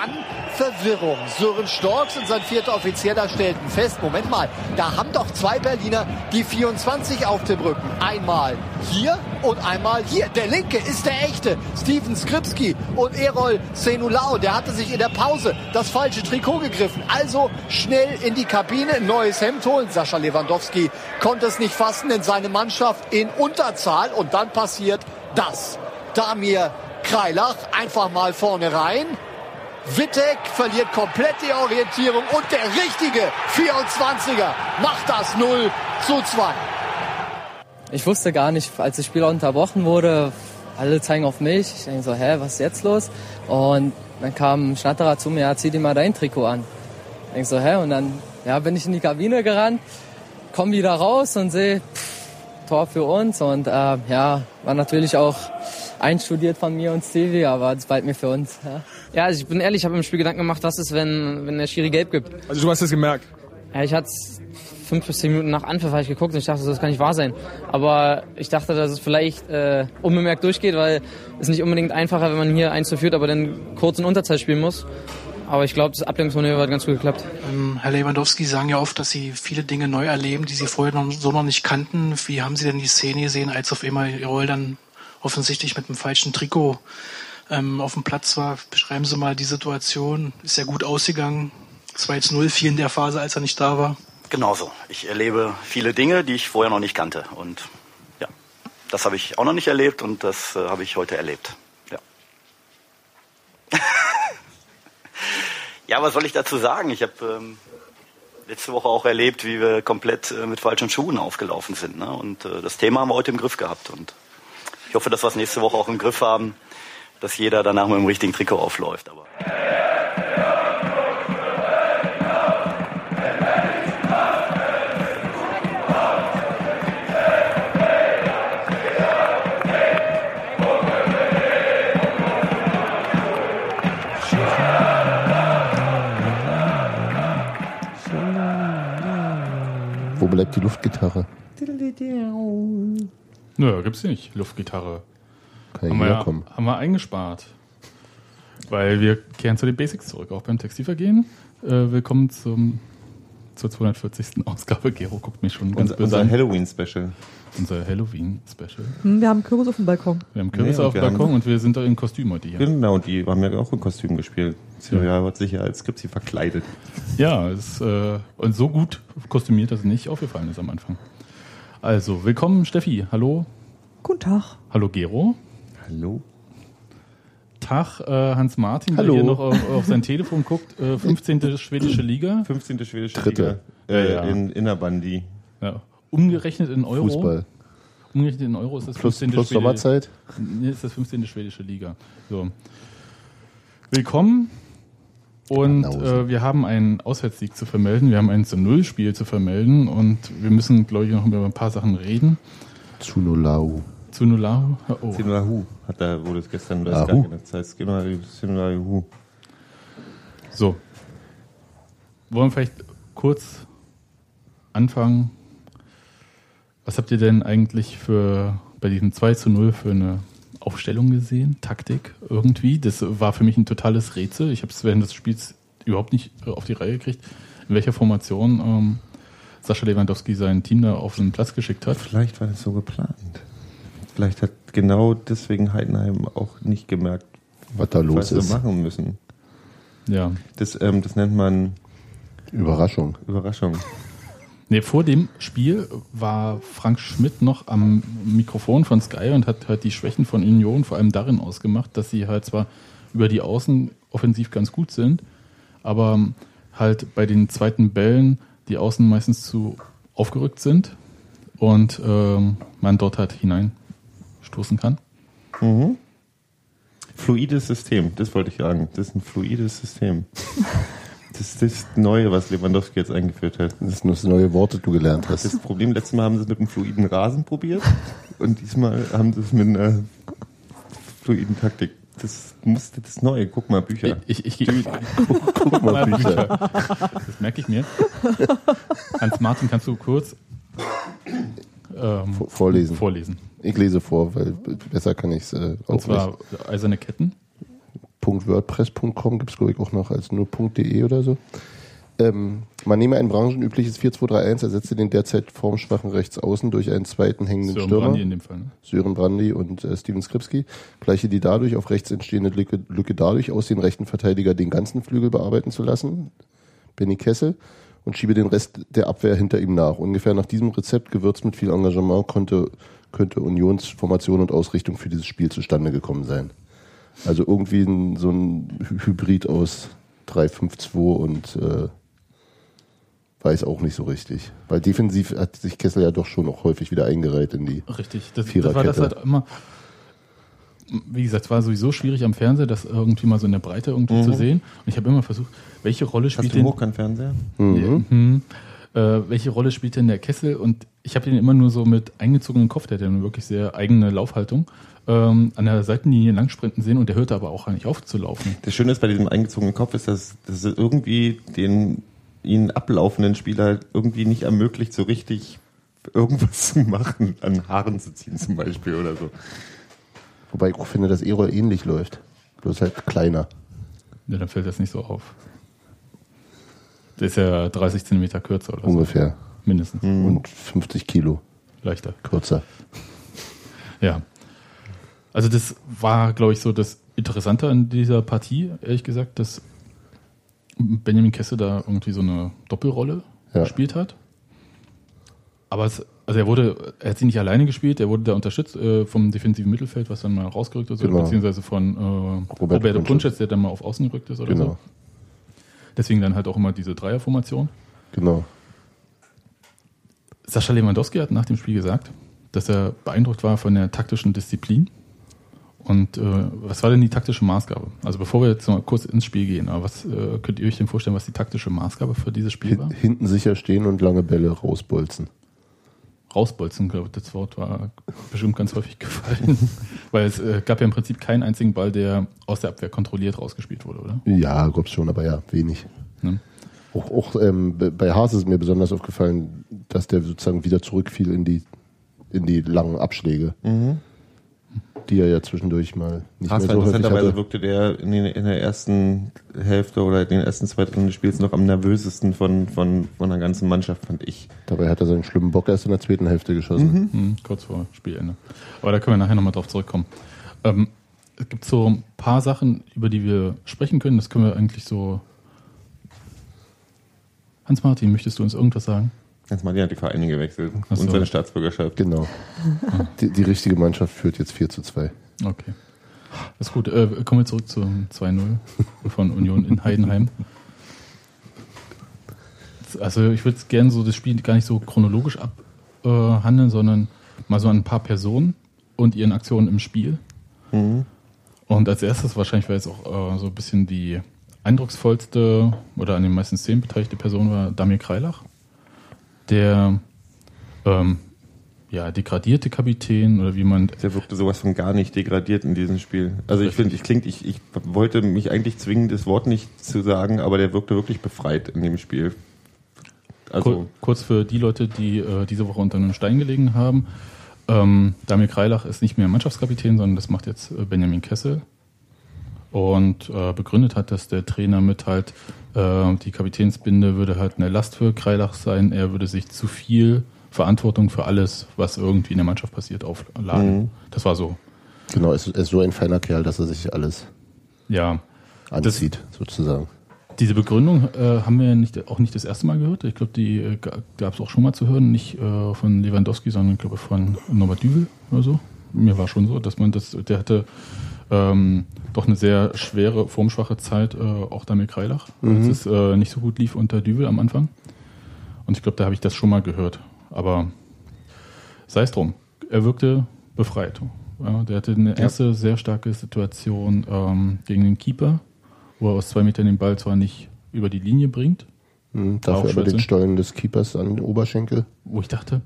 dann Verwirrung. Sören Storks und sein vierter Offizieller stellten fest, Moment mal, da haben doch zwei Berliner die 24 auf dem Rücken. Einmal hier und einmal hier. Der linke ist der echte. Steven Skripski und Erol Senulao, der hatte sich in der Pause das falsche Trikot gegriffen. Also schnell in die Kabine, neues Hemd holen. Sascha Lewandowski konnte es nicht fassen, denn seine Mannschaft in Unterzahl. Und dann passiert das. Damir Kreilach einfach mal vorne rein. Wittek verliert komplett die Orientierung und der richtige 24er macht das 0 zu 2. Ich wusste gar nicht, als das Spiel unterbrochen wurde, alle zeigen auf mich. Ich denke so, hä, was ist jetzt los? Und dann kam Schnatterer zu mir, ja, zieh dir mal dein Trikot an. Ich denke so, hä? Und dann ja, bin ich in die Kabine gerannt, komm wieder raus und sehe, Tor für uns. Und äh, ja, war natürlich auch einstudiert von mir und Stevie, aber es bald mir für uns. Ja, ja also ich bin ehrlich, ich habe mir Spiel Gedanken gemacht, was ist, wenn, wenn der Schiri gelb gibt. Also du hast es gemerkt? Ja, ich hatte fünf bis zehn Minuten nach Anpfiff habe ich geguckt und ich dachte, das kann nicht wahr sein. Aber ich dachte, dass es vielleicht äh, unbemerkt durchgeht, weil es nicht unbedingt einfacher, wenn man hier 1 zu führt, aber dann kurz in Unterzeit spielen muss. Aber ich glaube, das Ablenkungsmanöver hat ganz gut geklappt. Ähm, Herr Lewandowski sagen ja oft, dass Sie viele Dinge neu erleben, die Sie vorher noch, so noch nicht kannten. Wie haben Sie denn die Szene gesehen, als auf einmal Roll dann offensichtlich mit dem falschen Trikot ähm, auf dem Platz war? Beschreiben Sie mal die Situation. Ist ja gut ausgegangen. 2 zu 0 fiel in der Phase, als er nicht da war. Genauso. Ich erlebe viele Dinge, die ich vorher noch nicht kannte. Und ja, das habe ich auch noch nicht erlebt und das äh, habe ich heute erlebt. Ja. ja, was soll ich dazu sagen? Ich habe ähm, letzte Woche auch erlebt, wie wir komplett äh, mit falschen Schuhen aufgelaufen sind. Ne? Und äh, das Thema haben wir heute im Griff gehabt. Und ich hoffe, dass wir es nächste Woche auch im Griff haben, dass jeder danach mit dem richtigen Trikot aufläuft. Aber Wo bleibt die Luftgitarre? Nö, gibt's nicht. Luftgitarre. Kann Haben ja wir, herkommen. haben wir eingespart. Weil wir kehren zu den Basics zurück, auch beim Textilvergehen. Äh, willkommen zum, zur 240. Ausgabe. Gero guckt mich schon ganz Unser, böse unser. Halloween-Special. Unser Halloween-Special. Hm, Wir haben Kürbis auf dem Balkon. Wir haben Kürbisse Nee, auf dem Balkon und wir sind da in Kostüm heute hier. Genau, die haben ja auch in Kostüm gespielt. Silvia hat sich ja als Skripsi verkleidet. Ja, es, äh, und so gut kostümiert, dass es nicht aufgefallen ist am Anfang. Also, willkommen Steffi. Hallo. Guten Tag. Hallo Gero. Hallo. Tag äh, Hans Martin, Hallo. der hier noch auf, auf sein Telefon guckt. Äh, 15. schwedische Liga. 15. schwedische Dritte. Liga äh, Ja, in Innerbandi. Ja. Umgerechnet in Euro. Fußball. Umgerechnet in Euro ist das Plus, 15. plus Schwede- Sommerzeit. Nee, ist das 15. schwedische Liga. So. Willkommen. Und äh, wir haben einen Auswärtssieg zu vermelden. Wir haben ein zu Null Spiel zu vermelden. Und wir müssen, glaube ich, noch über ein paar Sachen reden. Tsunulau. Zu Nulahu. Oh. Sinulahu hat da, wurde es gestern gesagt. Das heißt, genau, Sinulahu. So. Wollen wir vielleicht kurz anfangen? Was habt ihr denn eigentlich für bei diesem 2 zu 0 für eine Aufstellung gesehen? Taktik irgendwie? Das war für mich ein totales Rätsel. Ich habe es während des Spiels überhaupt nicht äh, auf die Reihe gekriegt, in welcher Formation ähm, Sascha Lewandowski sein Team da auf den Platz geschickt hat. Vielleicht war das so geplant. Vielleicht hat genau deswegen Heidenheim auch nicht gemerkt, Was da los was ist. machen müssen. Ja. Das, ähm, das nennt man Überraschung. Überraschung. Nee, vor dem Spiel war Frank Schmidt noch am Mikrofon von Sky und hat halt die Schwächen von Union vor allem darin ausgemacht, dass sie halt zwar über die Außen offensiv ganz gut sind, aber halt bei den zweiten Bällen die Außen meistens zu aufgerückt sind und ähm, man dort halt hineinstoßen kann. Mhm. Fluides System, das wollte ich sagen. Das ist ein fluides System. Das ist das Neue, was Lewandowski jetzt eingeführt hat. Das sind das neue Worte, die du gelernt hast. Das Problem, letztes Mal haben sie es mit einem fluiden Rasen probiert und diesmal haben sie es mit einer fluiden Taktik. Das musste das Neue. Guck mal, Bücher. Ich, ich, ich, Guck, guck mal, Bücher. Das merke ich mir. Hans-Martin, kannst du kurz ähm, Vor- Vorlesen. vorlesen? Ich lese vor, weil besser kann ich es äh, Und auch zwar nicht. eiserne Ketten. .wordpress.com gibt es, glaube ich, auch noch als nur .de oder so. Ähm, man nehme ein branchenübliches 4-2-3-1, ersetze den derzeit formschwachen Rechtsaußen durch einen zweiten hängenden Sören Stürmer. Brandy in dem Fall. Ne? Sören Brandy und äh, Steven Skripski, gleiche die dadurch auf rechts entstehende Lücke, Lücke dadurch aus, den rechten Verteidiger den ganzen Flügel bearbeiten zu lassen, Benny Kessel, und schiebe den Rest der Abwehr hinter ihm nach. Ungefähr nach diesem Rezept, gewürzt mit viel Engagement, konnte, könnte Unions Formation und Ausrichtung für dieses Spiel zustande gekommen sein. Also irgendwie ein, so ein Hy- Hybrid aus 3-5-2 und äh, weiß auch nicht so richtig. Weil defensiv hat sich Kessel ja doch schon auch häufig wieder eingereiht in die Richtig. Das, das war das halt immer. Wie gesagt, es war sowieso schwierig am Fernseher, das irgendwie mal so in der Breite irgendwie Mhm. zu sehen. Und ich habe immer versucht, welche Rolle Hast spielt du einen denn, Hochkantfernseher? Mhm. Mhm. Äh, welche Rolle spielt denn der Kessel? Und ich habe ihn immer nur so mit eingezogenem Kopf, der hat ja eine wirklich sehr eigene Laufhaltung, ähm, an der Seitenlinie lang sprinten sehen und der hörte aber auch gar nicht auf zu laufen. Das Schöne ist bei diesem eingezogenen Kopf ist, dass, dass es irgendwie den ihn ablaufenden Spieler irgendwie nicht ermöglicht, so richtig irgendwas zu machen, an Haaren zu ziehen zum Beispiel oder so. Wobei ich auch finde, dass E-Roll ähnlich läuft. Bloß halt kleiner. Ja, dann fällt das nicht so auf. Der ist ja 30 Zentimeter kürzer oder Ungefähr. so. Mindestens. Und 50 Kilo Leichter. kürzer. Ja. Also das war, glaube ich, so das Interessante an dieser Partie, ehrlich gesagt, dass Benjamin Kesse da irgendwie so eine Doppelrolle Ja. gespielt hat. Aber es, also er wurde, er hat sie nicht alleine gespielt, er wurde da unterstützt äh, vom defensiven Mittelfeld, was dann mal rausgerückt ist, Genau. beziehungsweise von äh, Roberto Roberto. Punches, der dann mal auf Außen gerückt ist oder Genau. so. Deswegen dann halt auch immer diese Dreierformation. Genau. Sascha Lewandowski hat nach dem Spiel gesagt, dass er beeindruckt war von der taktischen Disziplin. Und äh, was war denn die taktische Maßgabe? Also bevor wir jetzt mal kurz ins Spiel gehen, aber was äh, könnt ihr euch denn vorstellen, was die taktische Maßgabe für dieses Spiel war? Hin- Hinten sicher stehen und lange Bälle rausbolzen. Rausbolzen, glaube ich, das Wort war bestimmt ganz häufig gefallen. Weil es äh, gab ja im Prinzip keinen einzigen Ball, der aus der Abwehr kontrolliert rausgespielt wurde, oder? Ja, glaub's schon, aber ja, wenig. Ne? Auch, auch ähm, bei- bei Haas ist mir besonders aufgefallen, dass der sozusagen wieder zurückfiel in die, in die langen Abschläge, die er ja zwischendurch mal nicht Haas mehr so interessanterweise hatte. wirkte der in, den, in der ersten Hälfte oder in den ersten zwei Dritteln des Spiels noch am nervösesten von, von, von der ganzen Mannschaft, fand ich. Dabei hat er seinen schlimmen Bock erst in der zweiten Hälfte geschossen. Hm, kurz vor Spielende. Aber da können wir nachher nochmal drauf zurückkommen. Ähm, es gibt so ein paar Sachen, über die wir sprechen können. Das können wir eigentlich so. Hans-Martin, möchtest du uns irgendwas sagen? Jetzt mal, die hat die Vereine gewechselt so. und seine Staatsbürgerschaft. Genau. Die, die richtige Mannschaft führt jetzt 4 zu 2. Okay. Das ist gut. Äh, kommen wir zurück zum 2-0 von Union in Heidenheim. Also ich würde gerne so das Spiel gar nicht so chronologisch abhandeln, sondern mal so an ein paar Personen und ihren Aktionen im Spiel. Und als erstes wahrscheinlich, weil es auch äh, so ein bisschen die eindrucksvollste oder an den meisten Szenen beteiligte Person war, Damir Kreilach, der ähm, ja, degradierte Kapitän oder wie man Der wirkte sowas von gar nicht degradiert in diesem Spiel. Also ich finde, ich klingt, ich, ich wollte mich eigentlich zwingen, das Wort nicht zu sagen, aber der wirkte wirklich befreit in dem Spiel. Also kurz für die Leute, die äh, diese Woche unter einem Stein gelegen haben. Ähm, Damir Kreilach ist nicht mehr Mannschaftskapitän, sondern das macht jetzt äh, Benjamin Kessel. Und äh, begründet hat, dass der Trainer mit halt, äh, die Kapitänsbinde würde halt eine Last für Kreilach sein. Er würde sich zu viel Verantwortung für alles, was irgendwie in der Mannschaft passiert, aufladen. Mhm. Das war so. Genau, er ist, ist so ein feiner Kerl, dass er sich alles Ja, anzieht, sozusagen. Diese Begründung äh, haben wir nicht, auch nicht das erste Mal gehört. Ich glaube, die äh, gab es auch schon mal zu hören, nicht äh, von Lewandowski, sondern ich glaube von Norbert Düvel oder so. Mir war schon so, dass man das, der hatte ähm, doch eine sehr schwere, formschwache Zeit, äh, auch damit Kreilach, als es äh, nicht so gut lief unter Düvel am Anfang. Und ich glaube, da habe ich das schon mal gehört. Aber sei es drum, er wirkte befreit. Ja, der hatte eine erste sehr starke Situation ähm, gegen den Keeper, wo er aus zwei Metern den Ball zwar nicht über die Linie bringt, Mhm, dafür scheiße. den Stollen des Keepers an den Oberschenkel wo ich dachte,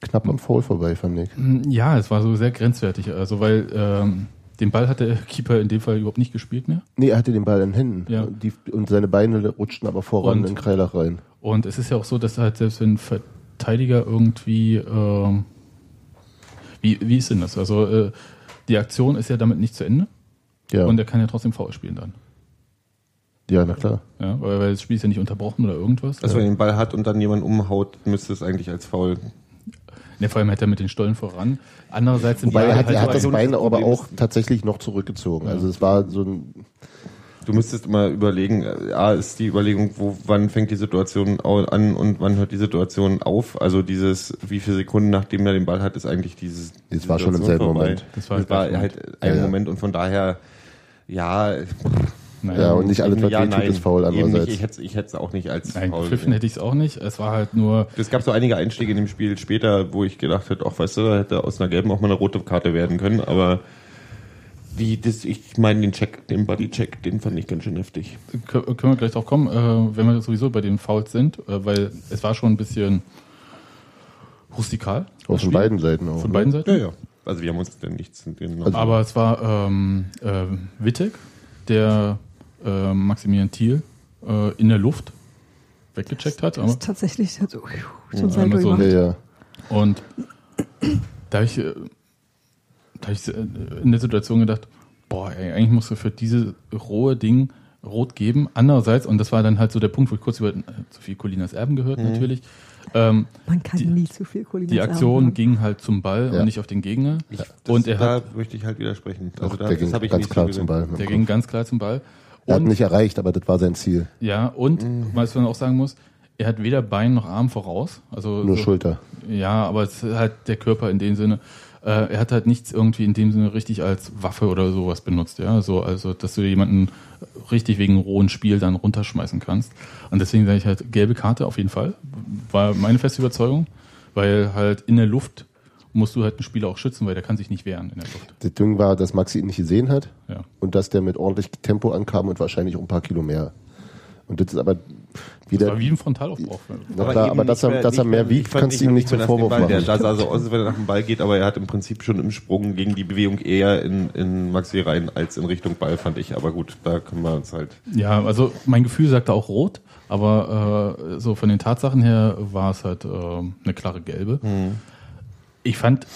knapp am Foul vorbei, fand ich. mm, ja, es war so sehr grenzwertig. Also weil ähm, den Ball hat der Keeper in dem Fall überhaupt nicht gespielt mehr. Nee, er hatte den Ball in den Händen. Ja. Die, und seine Beine rutschten aber voran Und- in Kreilach rein. Und es ist ja auch so, dass halt selbst wenn ein Verteidiger irgendwie, ähm, wie, wie ist denn das? Also äh, die Aktion ist ja damit nicht zu Ende. Ja. Und er kann ja trotzdem Foul spielen dann. Ja, na klar. Ja, weil, weil das Spiel ist ja nicht unterbrochen oder irgendwas. Also wenn er den Ball hat und dann jemand umhaut, müsste es eigentlich als Foul. Ne, vor allem hat er mit den Stollen voran. Andererseits sind Wobei die er hat, halt er hat das Bein aber Problem auch tatsächlich noch zurückgezogen. Also es war so ein, Du müsstest immer überlegen, äh, A ist die Überlegung, wo, wann fängt die Situation an und wann hört die Situation auf. Also dieses, wie viele Sekunden nachdem er den Ball hat, ist eigentlich dieses. Das war schon im selben vorbei. Moment. Das war Das war gleich halt ein Ja, ja. Moment und von daher, ja, Naja, ja, und nicht alles, was ja, tut, nein, ist faul eben nicht. andererseits. Ich hätte ich hätte es auch nicht als Nein, faul. gepfiffen hätte ich es auch nicht. Es war halt nur, Es gab so einige Einstiege in dem Spiel später, wo ich gedacht hätte, ach weißt du, da hätte aus einer gelben auch mal eine rote Karte werden können, aber wie das, ich meine den Check, den Bodycheck, den fand ich ganz schön heftig. kö- können wir gleich drauf kommen, äh, wenn wir sowieso bei den Fouls sind, äh, weil es war schon ein bisschen rustikal. Spiel. den beiden Seiten auch. Von ne? beiden Seiten? Ja, ja. Also wir haben uns denn nichts genommen. Also- Aber es war ähm, äh, Wittek, der äh, Maximilian Thiel äh, in der Luft weggecheckt hat. Das Aber, ist tatsächlich hat so, so ein so. gemacht. Ja, ja. und da habe ich, äh, da hab ich äh, in der Situation gedacht, boah, ey, eigentlich musst du für dieses rohe Ding rot geben. Andererseits, und das war dann halt so der Punkt, wo ich kurz über äh, Sophie Colinas Erben gehört natürlich, ähm, Man kann Die- nie zu viel Colinas die Aktion haben. ging halt zum Ball Ja. und nicht auf den Gegner. Das, und er da hat, möchte ich halt widersprechen. Doch, Also da, der ging das habe ich ganz nicht klar so zum. Ball. der ging ganz klar zum Ball. Er hat Und- nicht erreicht, aber das war sein Ziel. Ja, und Mhm. was man auch sagen muss, er hat weder Bein noch Arm voraus. Also Nur so, Schulter. Ja, aber es ist halt der Körper in dem Sinne. Äh, er hat halt nichts irgendwie in dem Sinne richtig als Waffe oder sowas benutzt, ja. So, also, dass du jemanden richtig wegen rohen Spiel dann runterschmeißen kannst. Und deswegen sage ich halt, gelbe Karte auf jeden Fall. War meine feste Überzeugung, weil halt in der Luft musst du halt einen Spieler auch schützen, weil der kann sich nicht wehren in der Luft. Das Ding war, dass Maxi ihn nicht gesehen hat Ja. und dass der mit ordentlich Tempo ankam und wahrscheinlich auch ein paar Kilo mehr. Und das ist aber Das wieder. war wie ein Frontalaufbau. Na klar, aber dass er, mehr- dass er mehr wiegt, kannst du ihm nicht zum Vorwurf Ball. machen. Der sah so aus, als wenn er nach dem Ball geht, aber er hat im Prinzip schon im Sprung gegen die Bewegung eher in, in Maxi rein als in Richtung Ball, fand ich. Aber gut, da können wir uns halt. Ja, also mein Gefühl sagte auch rot, aber äh, so von den Tatsachen her war es halt äh, eine klare gelbe. Ich fand,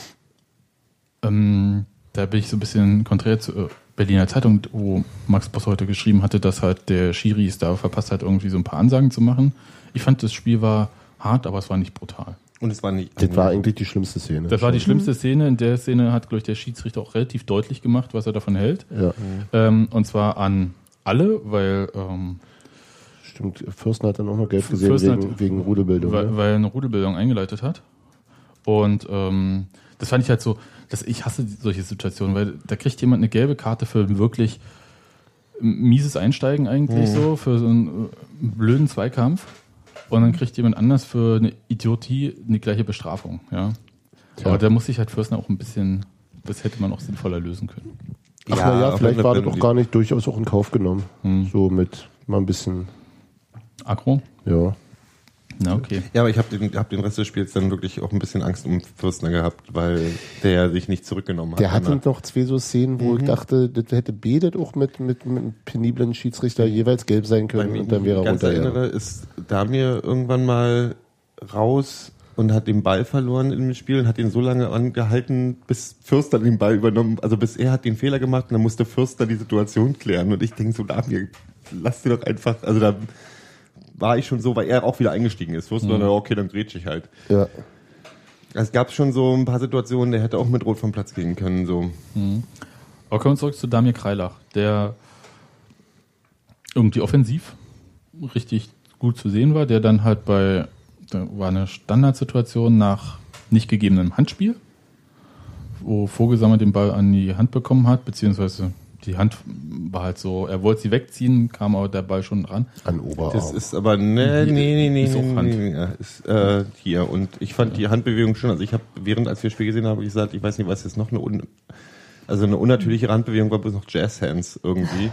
ähm, da bin ich so ein bisschen konträr zu äh, Berliner Zeitung, wo Max Boss heute geschrieben hatte, dass halt der Schiri es da verpasst hat, irgendwie so ein paar Ansagen zu machen. Ich fand, das Spiel war hart, aber es war nicht brutal. Und es war nicht. Das war eigentlich die schlimmste Szene. Das war die schlimmste Szene. In der Szene hat, glaube ich, der Schiedsrichter auch relativ deutlich gemacht, was er davon hält. Ja, Ähm, und zwar an alle, weil ähm, stimmt. Fürsten hat dann auch noch gelb gesehen Fürsten wegen, hat- wegen Rudelbildung. weil, ne? weil er eine Rudelbildung eingeleitet hat. Und ähm, das fand ich halt so, dass ich hasse solche Situationen, weil da kriegt jemand eine gelbe Karte für ein wirklich mieses Einsteigen eigentlich so, für so einen äh, blöden Zweikampf. Und dann kriegt jemand anders für eine Idiotie eine gleiche Bestrafung, ja. Tja. Aber da muss sich halt Fürsten auch ein bisschen, das hätte man auch sinnvoller lösen können. Ach ja, ja, aber vielleicht war das doch gar nicht durchaus auch in Kauf genommen. Hm. So mit mal ein bisschen, Agro? ja. Na, okay. Ja, aber ich habe den, hab den Rest des Spiels dann wirklich auch ein bisschen Angst um Fürstner gehabt, weil der sich nicht zurückgenommen hat. Der hatte noch zwei so Szenen, wo ich dachte, das hätte betet auch mit, mit, mit einem peniblen Schiedsrichter jeweils gelb sein können mich und dann wäre er runter. erinnere, ist Damir irgendwann mal raus und hat den Ball verloren im Spiel und hat ihn so lange angehalten, bis Fürster den Ball übernommen, also bis er hat den Fehler gemacht und dann musste Fürster die Situation klären und ich denke so, Damir, lass dir doch einfach, also da war ich schon so, weil er auch wieder eingestiegen ist. Fürster, Mhm. na, okay, dann dreht sich halt. Ja. Es gab schon so ein paar Situationen, der hätte auch mit Rot vom Platz gehen können, so. Aber kommen wir zurück zu Damir Kreilach, der irgendwie offensiv richtig gut zu sehen war, der dann halt bei, da war eine Standardsituation nach nicht gegebenem Handspiel, wo Vogelsammer den Ball an die Hand bekommen hat, beziehungsweise die Hand war halt so, er wollte sie wegziehen, kam aber der Ball schon dran. An Oberarm. Das ist aber ne, nee, nee, nee, Ist nee, Hand. nee, nee, ist, äh, hier und ich fand die Handbewegung schon, also ich habe während als wir das Spiel gesehen haben, hab ich gesagt, ich weiß nicht, was jetzt noch eine un, also eine unnatürliche Handbewegung war bloß noch Jazz Hands irgendwie.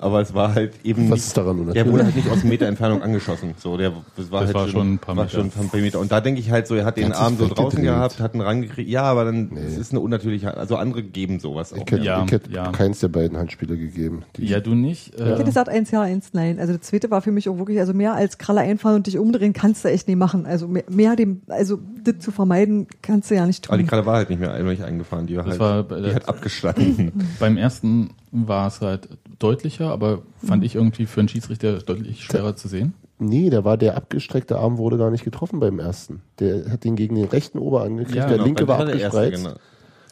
Aber es war halt eben Was nicht, ist daran der unnatürlich? wurde halt nicht aus Meter Entfernung angeschossen. So, der, das war Das halt war schon ein paar war Meter. schon ein paar Meter. Und da denke ich halt so, er hat den Arm so draußen gehabt, hat einen rangekriegt. Ja, aber dann es ist eine unnatürliche, also andere geben sowas auch. Ich hätte, Ja, ich hätte ja. keins der beiden Handspiele gegeben. Die, Ja, du nicht. Ich hätte Äh, gesagt, eins ja, eins nein. Also das zweite war für mich auch wirklich, also mehr als Kralle einfahren und dich umdrehen kannst du echt nicht machen. Also mehr, mehr dem, also das zu vermeiden kannst du ja nicht Aber die tun. Kralle war halt nicht mehr nicht eingefahren, die war Das halt, war die der- hat abgestanden. beim ersten war es halt deutlicher, aber fand ich irgendwie für einen Schiedsrichter deutlich schwerer zu sehen. nee, der war der abgestreckte Arm wurde gar nicht getroffen beim ersten. Der hat ihn gegen den rechten Oberarm gekriegt, Ja, der genau, linke war der erste, abgespreizt genau.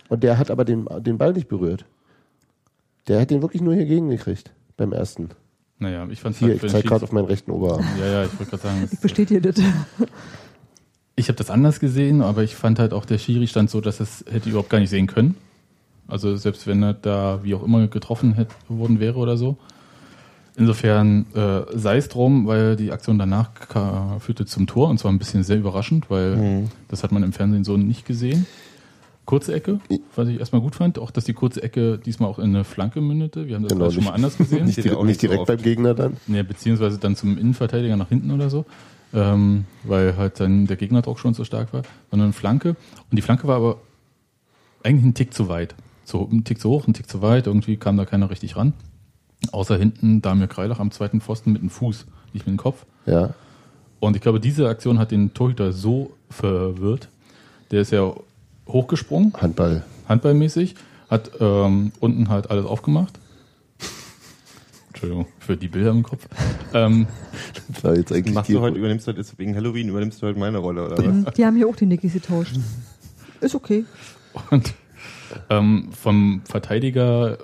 und der hat aber den, den Ball nicht berührt. Der hat den wirklich nur hier gegen gekriegt beim ersten. Naja, ich fand Hier, halt ich für den zeige gerade auf meinen rechten Oberarm. Ja, ja, ich wollte gerade sagen, Ich bestätige das. ich habe das anders gesehen, aber ich fand halt auch der Schiri stand so, dass es hätte überhaupt gar nicht sehen können. Also selbst wenn er da wie auch immer getroffen hätte, worden wäre oder so. Insofern äh, sei es drum, weil die Aktion danach führte zum Tor und zwar ein bisschen sehr überraschend, weil Mhm. das hat man im Fernsehen so nicht gesehen. Kurze Ecke, was ich erstmal gut fand, auch dass die kurze Ecke diesmal auch in eine Flanke mündete. Wir haben das Genau, schon mal anders gesehen. Nicht, direkt- auch nicht so direkt oft. beim Gegner dann. Ja, beziehungsweise dann zum Innenverteidiger nach hinten oder so, ähm, weil halt dann der Gegnerdruck schon so stark war, sondern Flanke. Und die Flanke war aber eigentlich ein Tick zu weit. So, ein Tick zu hoch, ein Tick zu weit, irgendwie kam da keiner richtig ran. Außer hinten Damir Kreilach am zweiten Pfosten mit dem Fuß, nicht mit dem Kopf. Ja. Und ich glaube, diese Aktion hat den Torhüter so verwirrt. Der ist ja hochgesprungen, Handball. handballmäßig, hat ähm, unten halt alles aufgemacht. Entschuldigung für die Bilder im Kopf. Ähm, Das war jetzt eigentlich Machst du heute, übernimmst du heute, ist wegen Halloween, übernimmst du heute meine Rolle, oder was? Die haben hier auch die Nickys getauscht. Ist okay. Und ähm, vom Verteidiger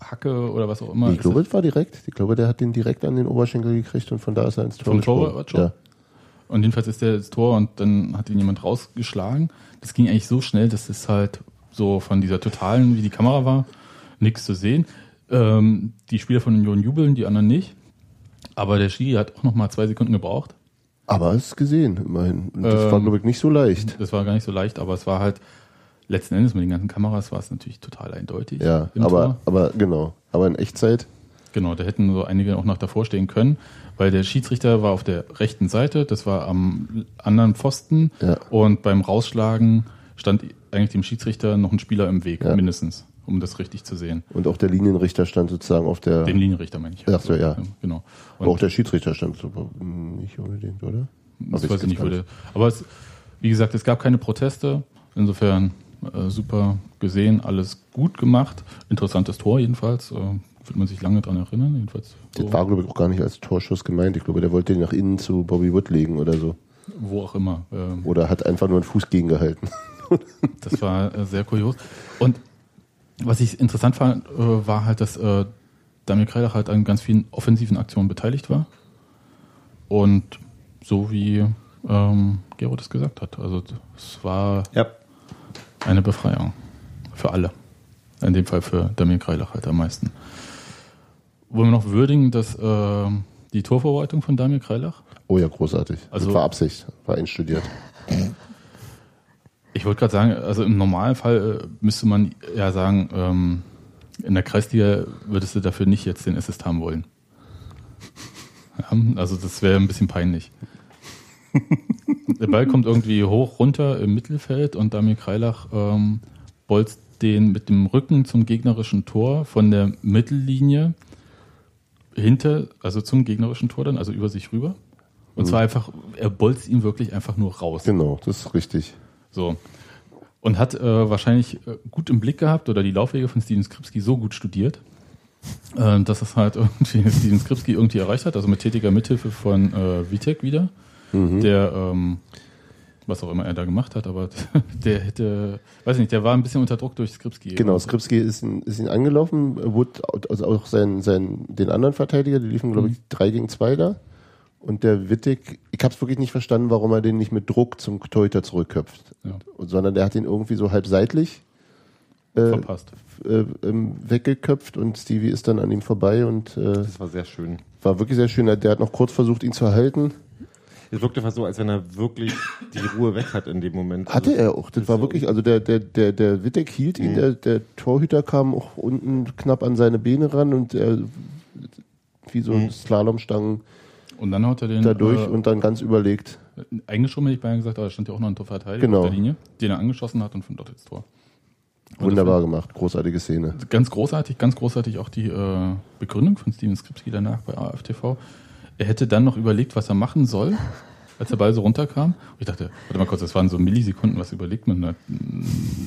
Hacke oder was auch immer. ich glaube, es- war direkt. Ich glaube, der hat den direkt an den Oberschenkel gekriegt und von da ist er ins Tor Vom. Torwart schon? Ja. Und jedenfalls ist der ins Tor und dann hat ihn jemand rausgeschlagen. Das ging eigentlich so schnell, dass es halt so von dieser totalen, wie die Kamera war, nichts zu sehen. Ähm, die Spieler von Union jubeln, die anderen nicht. Aber der Ski hat auch noch mal zwei Sekunden gebraucht. Aber es ist gesehen, immerhin. Und das Ähm, war, glaube ich, nicht so leicht. Das war gar nicht so leicht, aber es war halt letzten Endes mit den ganzen Kameras war es natürlich total eindeutig. Ja, aber, Tor. aber genau. Aber in Echtzeit, Genau, da hätten so einige auch noch davor stehen können, weil der Schiedsrichter war auf der rechten Seite, das war am anderen Pfosten Ja. und beim Rausschlagen stand eigentlich dem Schiedsrichter noch ein Spieler im Weg, Ja. mindestens, um das richtig zu sehen. und auch der Linienrichter stand sozusagen auf der. Dem Linienrichter meine ich. Ach so, ja. Genau. aber auch der Schiedsrichter stand so, nicht unbedingt, oder? Das weiß ich nicht, der, aber es, wie gesagt, es gab keine Proteste. Insofern äh, super gesehen, alles gut gemacht. Interessantes Tor jedenfalls. Äh, wird man sich lange dran erinnern. Jedenfalls Das war, glaube ich, auch gar nicht als Torschuss gemeint. Ich glaube, der wollte den nach innen zu Bobby Wood legen oder so. wo auch immer. Ähm, Oder hat einfach nur einen Fuß gegengehalten. Das war äh, sehr kurios. Und was ich interessant fand, äh, war halt, dass äh, Damir Kreilach halt an ganz vielen offensiven Aktionen beteiligt war. Und so wie ähm, Gero das gesagt hat. Also es war Ja. Eine Befreiung für alle. In dem Fall für Damir Kreilach halt am meisten. Wollen wir noch würdigen, dass äh, die Torvorbereitung von Damir Kreilach Oh ja, großartig. Also- das war Absicht, war einstudiert. Ich wollte gerade sagen, also im Normalfall äh, müsste man ja sagen, ähm, in der Kreisliga würdest du dafür nicht jetzt den Assist haben wollen. Ja, also das wäre ein bisschen peinlich. Der Ball kommt irgendwie hoch runter im Mittelfeld und Damir Kreilach ähm, bolzt den mit dem Rücken zum gegnerischen Tor von der Mittellinie hinter, also zum gegnerischen Tor dann, also über sich rüber. Und zwar einfach, er bolzt ihn wirklich einfach nur raus. Genau, das ist richtig. So. Und hat äh, wahrscheinlich äh, gut im Blick gehabt oder die Laufwege von Steven Skripski so gut studiert, äh, dass es halt irgendwie Steven Skripski irgendwie erreicht hat, also mit tätiger Mithilfe von äh, Vitek wieder, der, ähm, was auch immer er da gemacht hat, aber der hätte, weiß ich nicht, der war ein bisschen unter Druck durch Skripski. Genau, Skripski ist, ihn- ist ihn angelaufen, Wood, also auch sein, sein, den anderen Verteidiger, die liefen, glaube ich, drei gegen zwei da. Und der Wittig, ich habe es wirklich nicht verstanden, warum er den nicht mit Druck zum Torhüter zurückköpft, Ja. Sondern der hat ihn irgendwie so halb seitlich äh, verpasst. äh, ähm, weggeköpft und Stevie ist dann an ihm vorbei und äh, Das war sehr schön. war wirklich sehr schön. Der hat noch kurz versucht, ihn zu halten. Es wirkte fast so, als wenn er wirklich die Ruhe weg hat in dem Moment. Hatte Also, er auch. Das war wirklich, also der, der, der, der Wittek hielt ihn, Mhm. der, der Torhüter kam auch unten knapp an seine Beine ran und er wie so ein Mhm. Slalomstangen Und dann hat er den. da durch äh, und dann ganz überlegt. Eingeschoben hätte ich beinahe gesagt, aber da stand ja auch noch ein Torverteidiger Genau. auf der Linie, den er angeschossen hat und von dort ins Tor. Und Wunderbar gemacht, großartige Szene. Ganz großartig, ganz großartig auch die äh, Begründung von Steven Skripski danach bei AFTV. Er hätte dann noch überlegt, was er machen soll, als der Ball so runterkam. Und ich dachte, warte mal kurz, das waren so Millisekunden, was überlegt man da?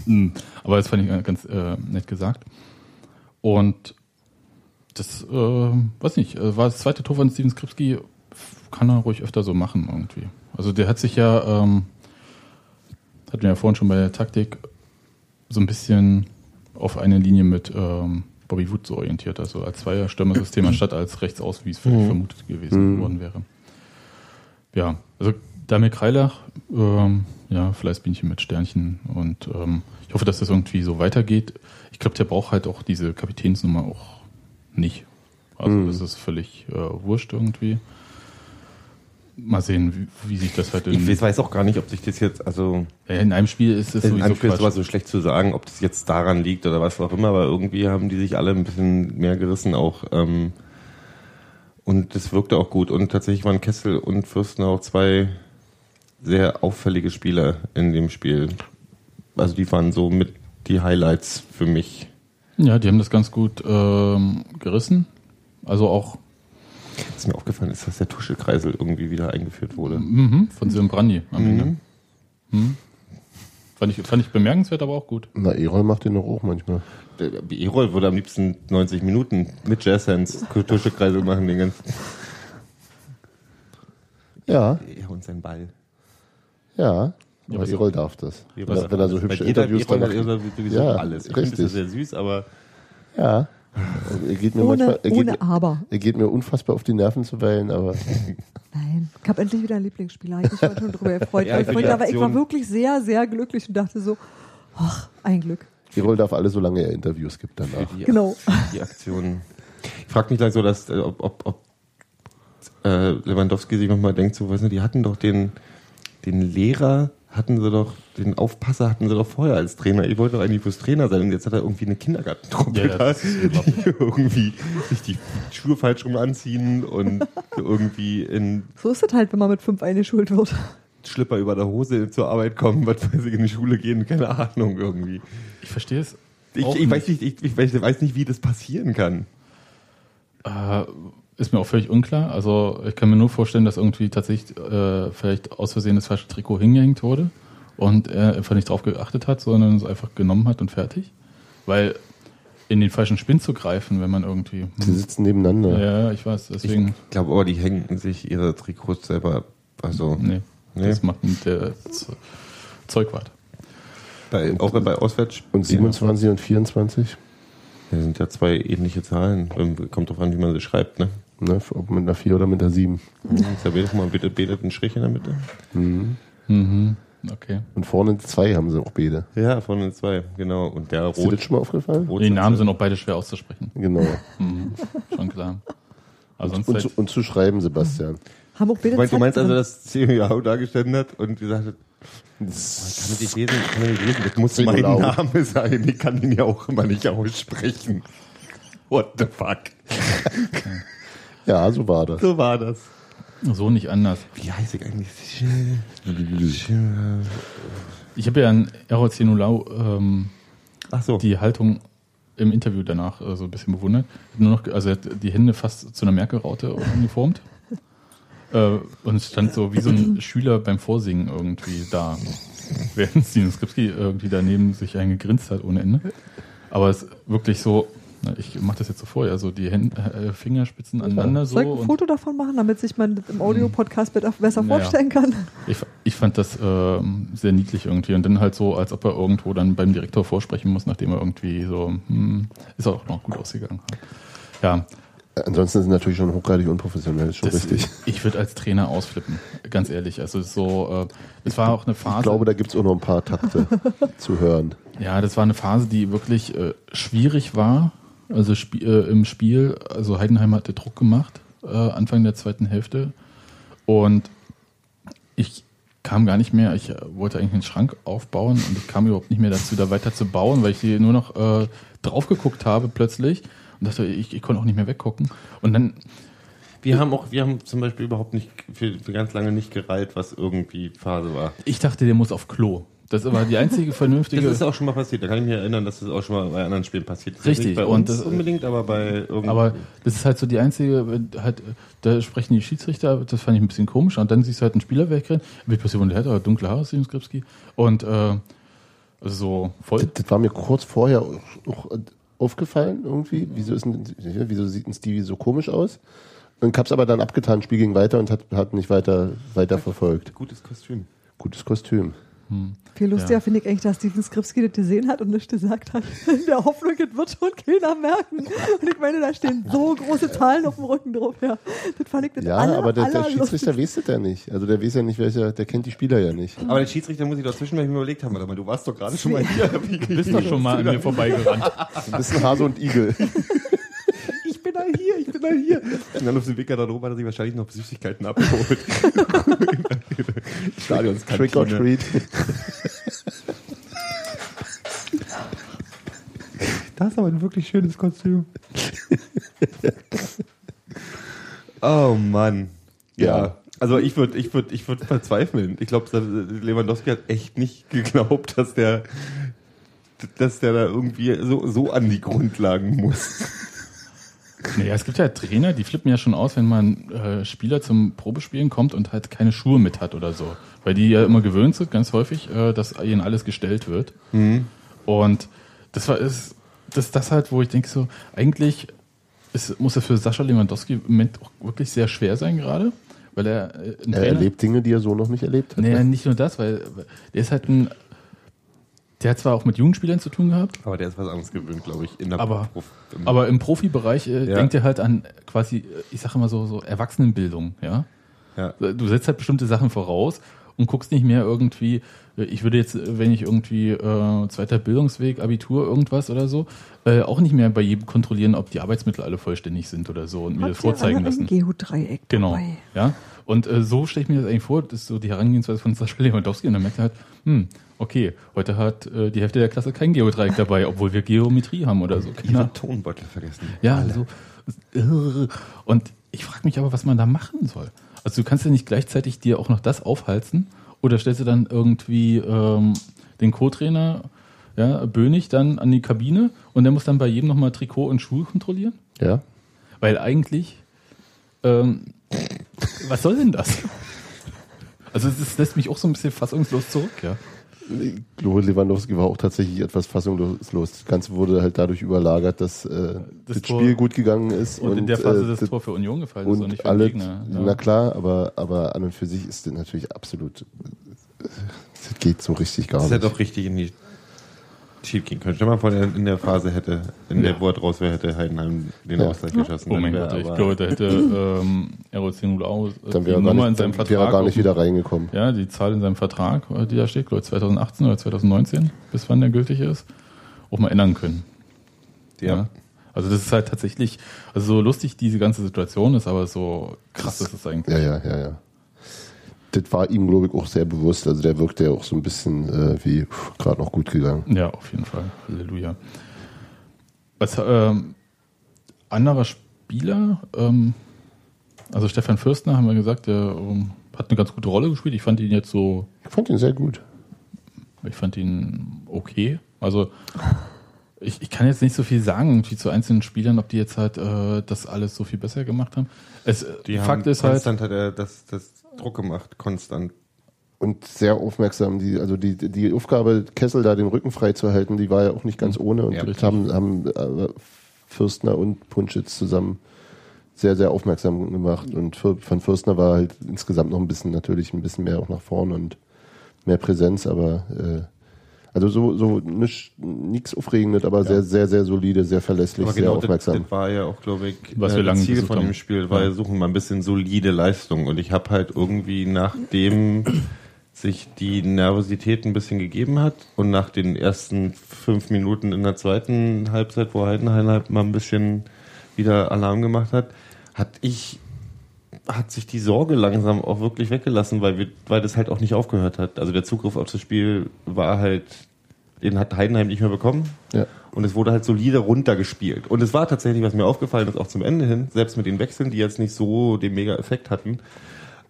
Mm, Aber das fand ich ganz äh, nett gesagt. Und das, äh, weiß nicht, äh, war das zweite Tor von Steven Skripski, kann er ruhig öfter so machen irgendwie. Also der hat sich ja, ähm, hatten wir ja vorhin schon bei der Taktik, so ein bisschen auf eine Linie mit ähm, Bobby Wood so orientiert, also als Zweierstürmersystem anstatt als rechts aus, wie es vielleicht Mhm. vermutet gewesen worden wäre. Ja, also Damir Kreilach, ähm, ja, Fleißbienchen mit Sternchen und ähm, ich hoffe, dass das irgendwie so weitergeht. Ich glaube, der braucht halt auch diese Kapitänsnummer auch nicht. Also Mhm. das ist völlig äh, wurscht irgendwie. Mal sehen, wie, wie sich das halt in, Ich weiß- auch gar nicht, ob sich das jetzt, also in einem Spiel ist es in sowieso Anführungszeichen Quatsch. war so schlecht zu sagen, ob das jetzt daran liegt oder was auch immer, aber irgendwie haben die sich alle ein bisschen mehr gerissen auch. Ähm, und das wirkte auch gut. Und tatsächlich waren Kessel und Fürsten auch zwei sehr auffällige Spieler in dem Spiel. Also die waren so mit die Highlights für mich. Ja, die haben das ganz gut ähm, gerissen. Also auch Was mir aufgefallen ist, dass der Tuschelkreisel irgendwie wieder eingeführt wurde. mhm, von Sim Brandi am Mhm. Ende. Mhm. Fand, ich, fand ich bemerkenswert, aber auch gut. Na, Erol macht den doch auch manchmal. Der E-Roll würde am liebsten 90 Minuten mit Jazzhands Tuschelkreisel machen, den ganzen. Ja, Er und sein Ball. ja. Ja, Aber was- Erol darf das. Ja, Wenn, wenn er so hübsche Interviews E-Roll dann macht. er sowieso Ja, alles. Ich finde das sehr süß, aber Ja. Er geht mir Ohne, manchmal, er geht, ohne mir- Aber. er geht mir unfassbar auf die Nerven zuweilen, aber Nein, ich habe endlich wieder einen Lieblingsspieler. Ich war schon drüber gefreut. Ja, ich, wollte, aber ich war wirklich sehr, sehr glücklich und dachte so, ach, ein Glück. Erol darf alle, solange er Interviews gibt danach. die, Genau. die Aktion. Ich frage mich gleich so, dass, äh, ob, ob, ob äh, Lewandowski sich manchmal denkt, so, weißt du, die hatten doch den, den Lehrer, hatten sie doch, den Aufpasser hatten sie doch vorher als Trainer. Ich wollte doch eigentlich fürs Trainer sein und jetzt hat er irgendwie eine Kindergartentruppe Ja, da, das die irgendwie sich die Schuhe falsch rum anziehen und irgendwie in So ist es halt, wenn man mit fünf eingeschult wird. Schlipper über der Hose zur Arbeit kommen, was weiß ich, in die Schule gehen, keine Ahnung irgendwie. Ich verstehe es. Ich, ich, weiß nicht, ich, ich weiß- weiß nicht, wie das passieren kann. Äh, ist mir auch völlig unklar. Also ich kann mir nur vorstellen, dass irgendwie tatsächlich äh, vielleicht aus Versehen das falsche Trikot hingehängt wurde und er einfach nicht drauf geachtet hat, sondern es einfach genommen hat und fertig. Weil in den falschen Spinn zu greifen, wenn man irgendwie. Sie Hm, sitzen nebeneinander. ja, ich weiß, deswegen. Ich glaube aber, die hängen sich ihre Trikots selber, also Nee, Nee. das macht der Zeugwart. bei, auch bei Auswärts. Und 27 und 24, Das sind ja zwei ähnliche Zahlen. Kommt drauf an, wie man sie schreibt, ne? Ne, ob mit einer 4 oder mit einer 7. Ist ja doch mal bitte betet einen Strich in der Mitte. Mhm. Okay. Und vorne zwei haben sie auch beide. Ja, vorne zwei, genau. Und der Ist dir das rot. schon mal aufgefallen? rot Die Namen sind auch beide schwer auszusprechen. Genau. Mhm. Schon klar. Aber sonst Und halt, zu, und zu schreiben, Sebastian. Haben auch beide Du meinst, du meinst also, Zeit dass CMU dargestellt hat und gesagt hat, kann ich nicht lesen, kann ich nicht lesen, das muss mein. Name sein, ich kann ihn ja auch immer nicht aussprechen. What the fuck? Ja, so war das. So war das. so nicht anders. Wie heißt ich eigentlich? Ich habe ja an Errol Zenulau ähm, Ach so. die Haltung im Interview danach äh, so ein bisschen bewundert. Nur noch, also er hat die Hände fast zu einer Merkel-Raute umgeformt. äh, und es stand so wie so ein Schüler beim Vorsingen irgendwie da. Während Steven Skripski irgendwie daneben sich eingegrinst hat ohne Ende. Aber es ist wirklich so, ich mache das jetzt so vor, ja, so die Hände, äh, Fingerspitzen aneinander so. Soll ich ein Foto davon machen, damit sich man das im Audio-Podcast besser Naja. vorstellen kann? Ich, ich fand das ähm, sehr niedlich irgendwie und dann halt so, als ob er irgendwo dann beim Direktor vorsprechen muss, nachdem er irgendwie so, hm, ist auch noch gut ausgegangen. Ja, Ansonsten sind natürlich schon hochgradig unprofessionell, ist schon das, richtig. ich würde als Trainer ausflippen, ganz ehrlich. Also so, äh, es war auch eine Phase. Ich glaube, da gibt's auch noch ein paar Takte zu hören. Ja, das war eine Phase, die wirklich äh, schwierig war. Also sp äh, im Spiel, also Heidenheim hatte Druck gemacht, äh, Anfang der zweiten Hälfte. Und ich kam gar nicht mehr, ich äh, wollte eigentlich einen Schrank aufbauen und ich kam überhaupt nicht mehr dazu, da weiter zu bauen, weil ich hier nur noch äh, drauf geguckt habe plötzlich und dachte, ich, ich konnte auch nicht mehr weggucken. Und dann Wir haben auch, wir haben zum Beispiel überhaupt nicht für, für ganz lange nicht gereilt, was irgendwie Phase war. Ich dachte, der muss auf Klo. Das war die einzige vernünftige. Das ist auch schon mal passiert. Da kann ich mich erinnern, dass das auch schon mal bei anderen Spielen passiert ist. Richtig, Nicht bei und uns das- unbedingt, aber bei irgendeinem. Aber das ist halt so die einzige, halt, da sprechen die Schiedsrichter, das fand ich ein bisschen komisch. Und dann siehst du halt einen Spieler wegrennen, wie passiert, und der hat aber dunkle Haare, Steven Skripski. Und äh, also so voll. Das, das war mir kurz vorher auch aufgefallen irgendwie. Wieso, ist denn, ja, wieso sieht ein Stevie so komisch aus? Und hab's aber dann abgetan, Spiel ging weiter und hat, hat nicht weiter, weiter verfolgt. Gutes Kostüm. Gutes Kostüm. Viel lustiger finde ich eigentlich, dass Steven Skripski das gesehen hat und nichts gesagt hat. In der Hoffnung, es wird schon keiner merken. Und ich meine, da stehen so große Zahlen auf dem Rücken drauf. Ja, das fand ich das Ja, aller, aber der, der. Schiedsrichter weiß das ja nicht. Also der weiß ja nicht, welcher, der kennt die Spieler ja nicht. Aber der Schiedsrichter muss ich dazwischen mal überlegt haben, warte mal, du warst doch gerade schon mal hier. Wie Du bist doch schon mal an mir vorbeigerannt. Du bist ein Hase und Igel. Ich bin da hier, ich bin da hier. Und dann auf dem Weg da oben hat er sich wahrscheinlich noch Süßigkeiten abgeholt. Stadionskantine. Trick or treat. Das ist aber ein wirklich schönes Kostüm. oh Mann. Ja. Ja. Also ich würde ich würd, ich würd verzweifeln. Ich glaube, Lewandowski hat echt nicht geglaubt, dass der, dass der da irgendwie so, so an die Grundlagen muss. Naja, es gibt ja Trainer, die flippen ja schon aus, wenn man äh, Spieler zum Probespielen kommt und halt keine Schuhe mit hat oder so. Weil die ja immer gewöhnt sind, ganz häufig, äh, dass ihnen alles gestellt wird. Und das war ist, das, das halt, wo ich denke so, eigentlich ist, muss es für Sascha Lewandowski im Moment auch wirklich sehr schwer sein gerade, weil er äh, Er erlebt Dinge, die er so noch nicht erlebt hat. Nee, nicht nur das, weil der ist halt ein, der hat zwar auch mit Jugendspielern zu tun gehabt, Aber der ist was anderes gewöhnt, glaube ich. In der aber, Prof- im- aber im Profibereich äh, Ja. denkt er halt an quasi, äh, ich sage immer so, so Erwachsenenbildung, ja. ja. Du setzt halt bestimmte Sachen voraus und guckst nicht mehr irgendwie, äh, ich würde jetzt, äh, wenn ich irgendwie äh, zweiter Bildungsweg, Abitur, irgendwas oder so, äh, auch nicht mehr bei jedem kontrollieren, ob die Arbeitsmittel alle vollständig sind oder so und mir das Habt vorzeigen alle lassen. ein Geodreieck Genau. dabei? Ja. Und äh, so stelle ich mir das eigentlich vor, das ist so die Herangehensweise von Sascha Lewandowski und dann merkt er halt, hm, okay, heute hat äh, die Hälfte der Klasse kein Geodreieck dabei, obwohl wir Geometrie haben oder so. Keine Ihren Tonbeutel vergessen. ja, so. äh, Und ich frage mich aber, was man da machen soll. Also du kannst ja nicht gleichzeitig dir auch noch das aufhalsen oder stellst du dann irgendwie ähm, den Co-Trainer, ja, Bönig, dann an die Kabine und der muss dann bei jedem nochmal Trikot und Schuhe kontrollieren? Ja. Weil eigentlich, ähm, was soll denn das? Also das lässt mich auch so ein bisschen fassungslos zurück, ja. Ich glaube, Lewandowski war auch tatsächlich etwas fassungslos. Das Ganze wurde halt dadurch überlagert, dass äh, das, Tor- Spiel gut gegangen ist. Und, in der Phase äh, das das- Tor für Union gefallen ist und und nicht für den alle, Gegner. Ja. na klar, aber, aber an und für sich ist das natürlich absolut, das geht so richtig gar Das nicht. hätte auch richtig in die schief gehen können. Stell mal vor, der in der Phase hätte, in der Ja. wo er raus wäre, hätte Heidenheim den Ja. Ausgleich geschossen. Oh mein Gott, ich glaube, da hätte ähm, ROC Nulau dann die wäre er gar Nummer in nicht, seinem dann Vertrag. wäre er gar nicht wieder reingekommen. Ja, die Zahl in seinem Vertrag, äh, die da steht, glaube ich 2018 oder 2019, bis wann der gültig ist, auch mal ändern können. Ja. Also das ist halt tatsächlich, also so lustig diese ganze Situation ist, aber so krass ist es eigentlich. Ja, ja, ja, ja. Das war ihm, glaube ich, auch sehr bewusst. Also der wirkte ja auch so ein bisschen äh, wie gerade noch gut gegangen. Ja, auf jeden Fall. Halleluja. Was, ähm, anderer Spieler, ähm, also Stefan Fürstner, haben wir gesagt, der ähm, hat eine ganz gute Rolle gespielt. Ich fand ihn jetzt so, Ich fand ihn sehr gut. ich fand ihn okay. Also ich, ich kann jetzt nicht so viel sagen irgendwie zu einzelnen Spielern, ob die jetzt halt äh, das alles so viel besser gemacht haben. Es, Die Fakt haben ist halt, hat er das, das Druck gemacht, konstant. Und sehr aufmerksam. Die, also die, die Aufgabe, Kessel da den Rücken frei zu halten, die war ja auch nicht ganz ohne. Und Ja, das haben, haben äh, Fürstner und Punschitz zusammen sehr, sehr aufmerksam gemacht. Und für, von Fürstner war halt insgesamt noch ein bisschen, natürlich ein bisschen mehr auch nach vorne und mehr Präsenz, aber äh, also so, so nichts Aufregendes, aber sehr, sehr, sehr solide, sehr verlässlich, Aber sehr genau, das, aufmerksam. das war ja auch, glaube ich, Was äh, wir lange das Ziel von haben. dem Spiel, war Ja. ja suchen mal ein bisschen solide Leistung. Und ich habe halt irgendwie, nachdem sich die Nervosität ein bisschen gegeben hat und nach den ersten fünf Minuten in der zweiten Halbzeit, wo Heidenheim halt mal ein bisschen wieder Alarm gemacht hat, hatte ich hat sich die Sorge langsam auch wirklich weggelassen, weil wir, weil das halt auch nicht aufgehört hat. Also der Zugriff auf das Spiel war halt, den hat Heidenheim nicht mehr bekommen. Ja. Und es wurde halt solide runtergespielt. Und es war tatsächlich, was mir aufgefallen ist, auch zum Ende hin, selbst mit den Wechseln, die jetzt nicht so den Mega-Effekt hatten,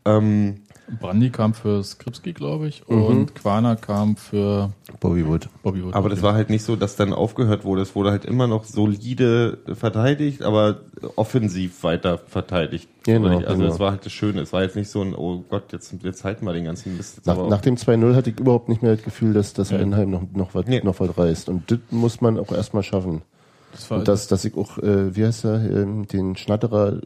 ähm, Brandy kam für Skripski, glaube ich, und Quana kam für Bobby Wood. Bobby Wood. Aber das war halt nicht so, dass dann aufgehört wurde. Es wurde halt immer noch solide verteidigt, aber offensiv weiter verteidigt. Genau, also genau. das war halt das Schöne. Es war jetzt nicht so ein, oh Gott, jetzt, jetzt halten wir den ganzen Mist. Jetzt Nach, nach dem 2-0 hatte ich überhaupt nicht mehr das Gefühl, dass das Ja. Heidenheim noch, noch, was, Nee. noch was reißt. Und das muss man auch erstmal schaffen. das war Und dass, dass ich auch, äh, wie heißt er, ähm, den Schnatterer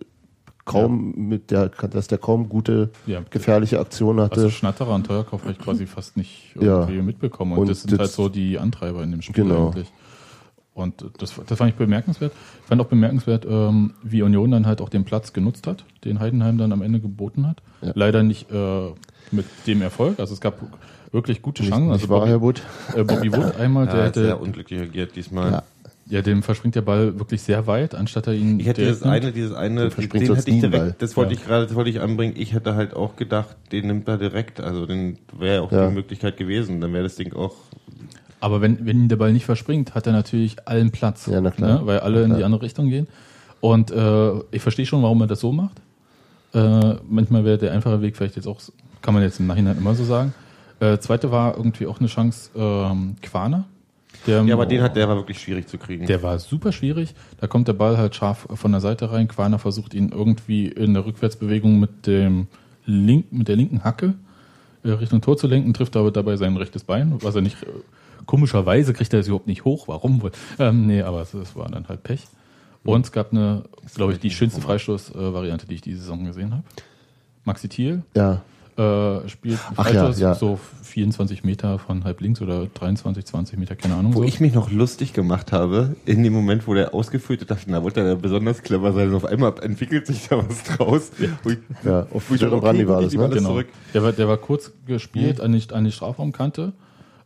kaum mit der, dass der kaum gute, Ja. gefährliche Aktionen hatte. also Schnatterer und Teuerkauf habe ich quasi fast nicht Ja. irgendwie mitbekommen. Und, Und das sind das- halt so die Antreiber in dem Spiel Genau. eigentlich. Und das, das fand ich bemerkenswert. Ich fand auch bemerkenswert, ähm, wie Union dann halt auch den Platz genutzt hat, den Heidenheim dann am Ende geboten hat. Ja. Leider nicht äh, mit dem Erfolg. Also es gab wirklich gute nicht, Chancen. nicht Also wahr, Bobby, Herr Wood? äh, Bobby Wood einmal, ja, der hat sehr hätte, unglücklich reagiert diesmal. Ja. Ja, dem verspringt der Ball wirklich sehr weit, anstatt er ihn Ich hätte direkt dieses nimmt. eine, dieses eine, Den verspringt den hätte ich einen Ball. direkt, das wollte Ja. ich gerade, das wollte ich anbringen. Ich hätte halt auch gedacht, den nimmt er direkt. Also den wäre auch Ja. die Möglichkeit gewesen. Dann wäre das Ding auch Aber wenn, wenn ihm der Ball nicht verspringt, hat er natürlich allen Platz. Ja, na klar. Ne? Weil alle Na in klar. die andere Richtung gehen. Und äh, ich verstehe schon, warum er das so macht. Äh, manchmal wäre der einfache Weg vielleicht jetzt auch, kann man jetzt im Nachhinein immer so sagen. Äh, zweite war irgendwie auch eine Chance, ähm, Quaner. Der, Ja, aber den hat, der war wirklich schwierig zu kriegen. der war super schwierig. Da kommt der Ball halt scharf von der Seite rein. Quaner versucht ihn irgendwie in der Rückwärtsbewegung mit dem link, mit der linken Hacke äh, Richtung Tor zu lenken, trifft aber dabei sein rechtes Bein, was er nicht, äh, komischerweise kriegt er es überhaupt nicht hoch. Warum wohl? Ähm, nee, aber es, es war dann halt Pech. Und es gab eine, glaube ich, die schönste Freistoß-Variante, die ich diese Saison gesehen habe. Maxi Thiel Ja. Äh, spielt Ach ja, ja. so 24 Meter von halb links oder 23, 20 Meter, keine Ahnung. Wo so. ich mich noch lustig gemacht habe, in dem Moment, wo der ausgeführt hat, dachte ich, na, wollte er besonders clever sein. Und auf einmal entwickelt sich da was draus. Wo ich, Ja, auf wo ich dachte, war das, ne? Genau. zurück. Der war, der war kurz gespielt an, die, an die Strafraumkante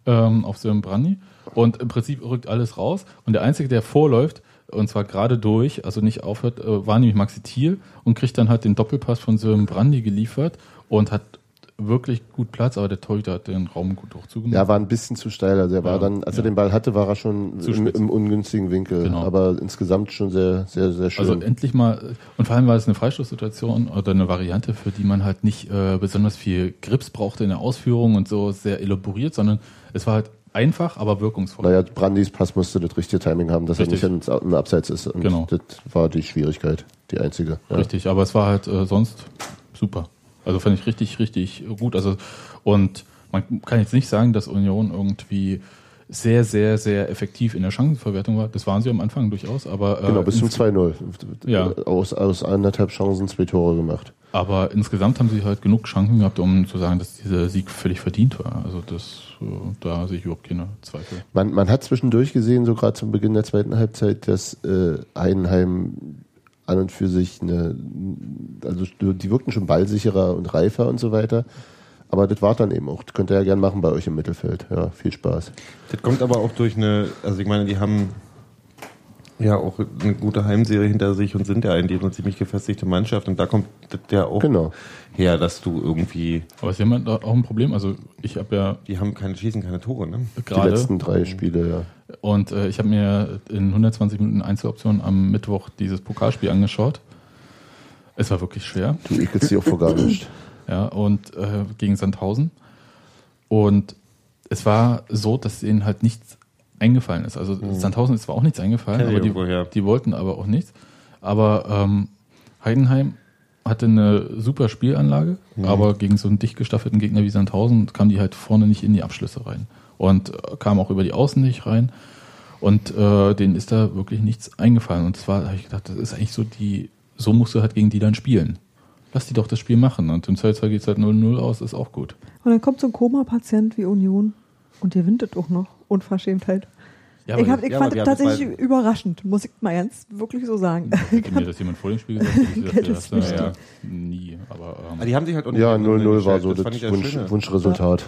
ähm, auf Sören Brandy und im Prinzip rückt alles raus und der Einzige, der vorläuft und zwar gerade durch, also nicht aufhört, äh, war nämlich Maxi Thiel und kriegt dann halt den Doppelpass von Sören Brandy geliefert und hat wirklich gut Platz, aber der Torhüter hat den Raum gut auch zugemacht. Ja, war ein bisschen zu steil. Also er war Ja, dann, als ja. er den Ball hatte, war er schon im, im ungünstigen Winkel. Genau. Aber insgesamt schon sehr, sehr, sehr schön. Also endlich mal, und vor allem war es eine Freistoßsituation oder eine Variante, für die man halt nicht äh, besonders viel Grips brauchte in der Ausführung und so sehr elaboriert, sondern es war halt einfach, aber wirkungsvoll. naja, Brandys Pass musste das richtige Timing haben, dass Richtig. er nicht im Abseits ist. Und Genau. das war die Schwierigkeit, die einzige. Ja. Richtig, aber es war halt äh, sonst super. Also fand ich richtig, richtig gut. Also und man kann jetzt nicht sagen, dass Union irgendwie sehr, sehr, sehr effektiv in der Chancenverwertung war. Das waren sie am Anfang durchaus, aber äh, Genau, bis zum ins- 2-0. Ja. Aus, aus anderthalb Chancen zwei Tore gemacht. Aber insgesamt haben sie halt genug Chancen gehabt, um zu sagen, dass dieser Sieg völlig verdient war. Also das, äh, da sehe ich überhaupt keine Zweifel. Man, man hat zwischendurch gesehen, so gerade zum Beginn der zweiten Halbzeit, dass äh, Heidenheim an und für sich eine, also die wirkten schon ballsicherer und reifer und so weiter. Aber das war dann eben auch. Das könnt ihr ja gern machen bei euch im Mittelfeld. Ja, viel Spaß. Das kommt aber auch durch eine, also ich meine, die haben ja auch eine gute Heimserie hinter sich und sind ja eigentlich eine ziemlich gefestigte Mannschaft und da kommt das ja auch Genau. Her, dass du irgendwie, Aber sie haben halt auch ein Problem. Also ich habe ja die haben keine, schießen keine Tore, ne? Die gerade letzten drei Spiele, ja. und äh, ich habe mir in 120 Minuten Einzeloption am Mittwoch dieses Pokalspiel angeschaut. Es war wirklich schwer. Du ekelst dich auch vor gar nicht. ja, und äh, gegen Sandhausen. Und es war so, dass denen halt nichts eingefallen ist. Also Sandhausen ist zwar auch nichts eingefallen, aber die, die wollten aber auch nichts. Aber ähm, Heidenheim hatte eine super Spielanlage, aber gegen so einen dicht gestaffelten Gegner wie Sandhausen kamen die halt vorne nicht in die Abschlüsse rein. Und äh, kamen auch über die Außen nicht rein. Und äh, denen ist da wirklich nichts eingefallen. Und das war, habe ich gedacht, das ist eigentlich so die, so musst du halt gegen die dann spielen. Lass die doch das Spiel machen. Und im Zweifelsfall geht es halt 0-0 aus, ist auch gut. Und dann kommt so ein Koma-Patient wie Union und ihr windet auch noch. Unverschämtheit. Ja, ich hab, ich ja, fand es tatsächlich überraschend, muss ich mal ganz wirklich so sagen. Hätte mir das jemand vor dem Spiel gesagt, hätte Geld ist ja, ja, nie. Aber Aber ähm, die haben sich halt Ja, hinten 0-0 war so das, fand ich das Wunsch. Wunschresultat.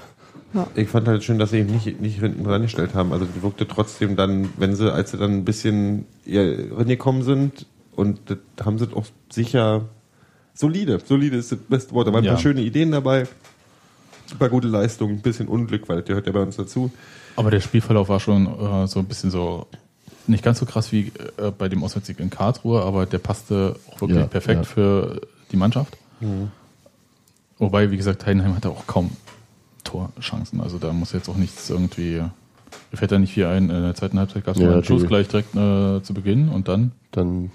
Ich fand halt schön, dass sie ihn nicht, nicht hinten dran gestellt haben. Also die wirkte trotzdem dann, wenn sie, als sie dann ein bisschen ja, reingekommen sind und das haben sie auch sicher solide. Solide ist das beste Wort. Da waren ein Ja. paar schöne Ideen dabei. Paar gute Leistungen, ein bisschen Unglück, weil das gehört ja bei uns dazu. Aber der Spielverlauf war schon äh, so ein bisschen so, nicht ganz so krass wie äh, bei dem Auswärtssieg in Karlsruhe, aber der passte auch wirklich Ja, perfekt ja. für die Mannschaft. Wobei, wie gesagt, Heidenheim hatte auch kaum Torchancen. Also da muss jetzt auch nichts irgendwie. Mir fällt da nicht viel ein. In der zweiten Halbzeit gab es Ja, einen Schuss gleich direkt äh, zu Beginn und dann Dann,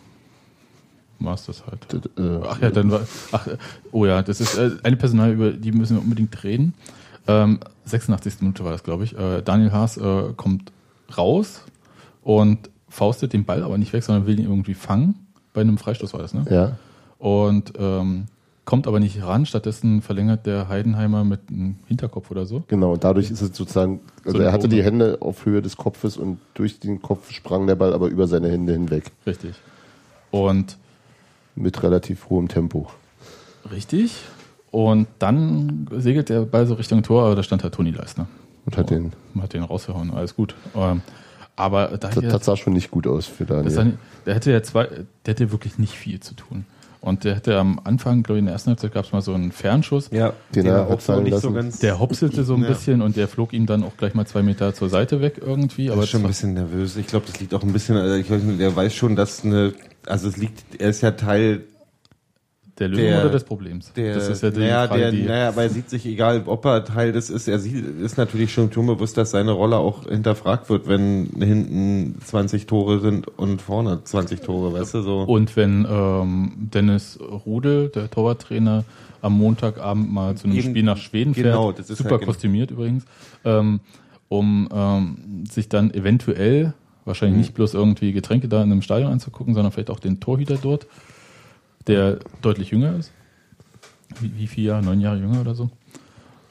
war es das halt. d- äh, Ach ja, dann war. Ach, oh ja, das ist äh, eine Personal, über die müssen wir unbedingt reden. Ähm, 86. Minute war das, glaube ich. Äh, Daniel Haas äh, kommt raus und faustet den Ball aber nicht weg, sondern will ihn irgendwie fangen. Bei einem Freistoß war das, ne? ja. Und ähm, kommt aber nicht ran. Stattdessen verlängert der Heidenheimer mit einem Hinterkopf oder so. Genau, und dadurch ist es sozusagen, also So er hatte die Hände auf Höhe des Kopfes und durch den Kopf sprang der Ball aber über seine Hände hinweg. Richtig. Und Mit relativ hohem Tempo. richtig. Und dann segelt der Ball so Richtung Tor, aber da stand halt Toni Leisner. Und hat den, hat den rausgehauen, alles gut. Ähm, aber da das, das sah schon nicht gut aus für Daniel. nicht, der hätte ja zwei, der hätte wirklich nicht viel zu tun. Und der hätte am Anfang, glaube ich, in der ersten Halbzeit gab es mal so einen Fernschuss. Ja, Den er auch fallen nicht so lassen. ganz. Der hopselte so ein Ja. bisschen und der flog ihm dann auch gleich mal zwei Meter zur Seite weg irgendwie. aber ist schon ein bisschen nervös. Ich glaube, das liegt auch ein bisschen, also ich weiß nicht, der weiß schon, dass eine, also es liegt, er ist ja Teil der Lösung der- oder des Problems? der, das ist ja die naja, Frage, der, die, naja, aber er sieht sich, egal ob er Teil des ist, er sieht, ist natürlich schon schon bewusst, dass seine Rolle auch hinterfragt wird, wenn hinten 20 Tore sind und vorne 20 Tore, weißt du, so. Und wenn ähm, Dennis Rudel, der Torwarttrainer, am Montagabend mal zu einem Eben- Spiel nach Schweden fährt, genau, das ist super halt genau- kostümiert übrigens, ähm, um ähm, sich dann eventuell, wahrscheinlich Mhm. nicht bloß irgendwie Getränke da in einem Stadion anzugucken, sondern vielleicht auch den Torhüter dort, der deutlich jünger ist. Wie, wie vier Jahre, neun Jahre jünger oder so.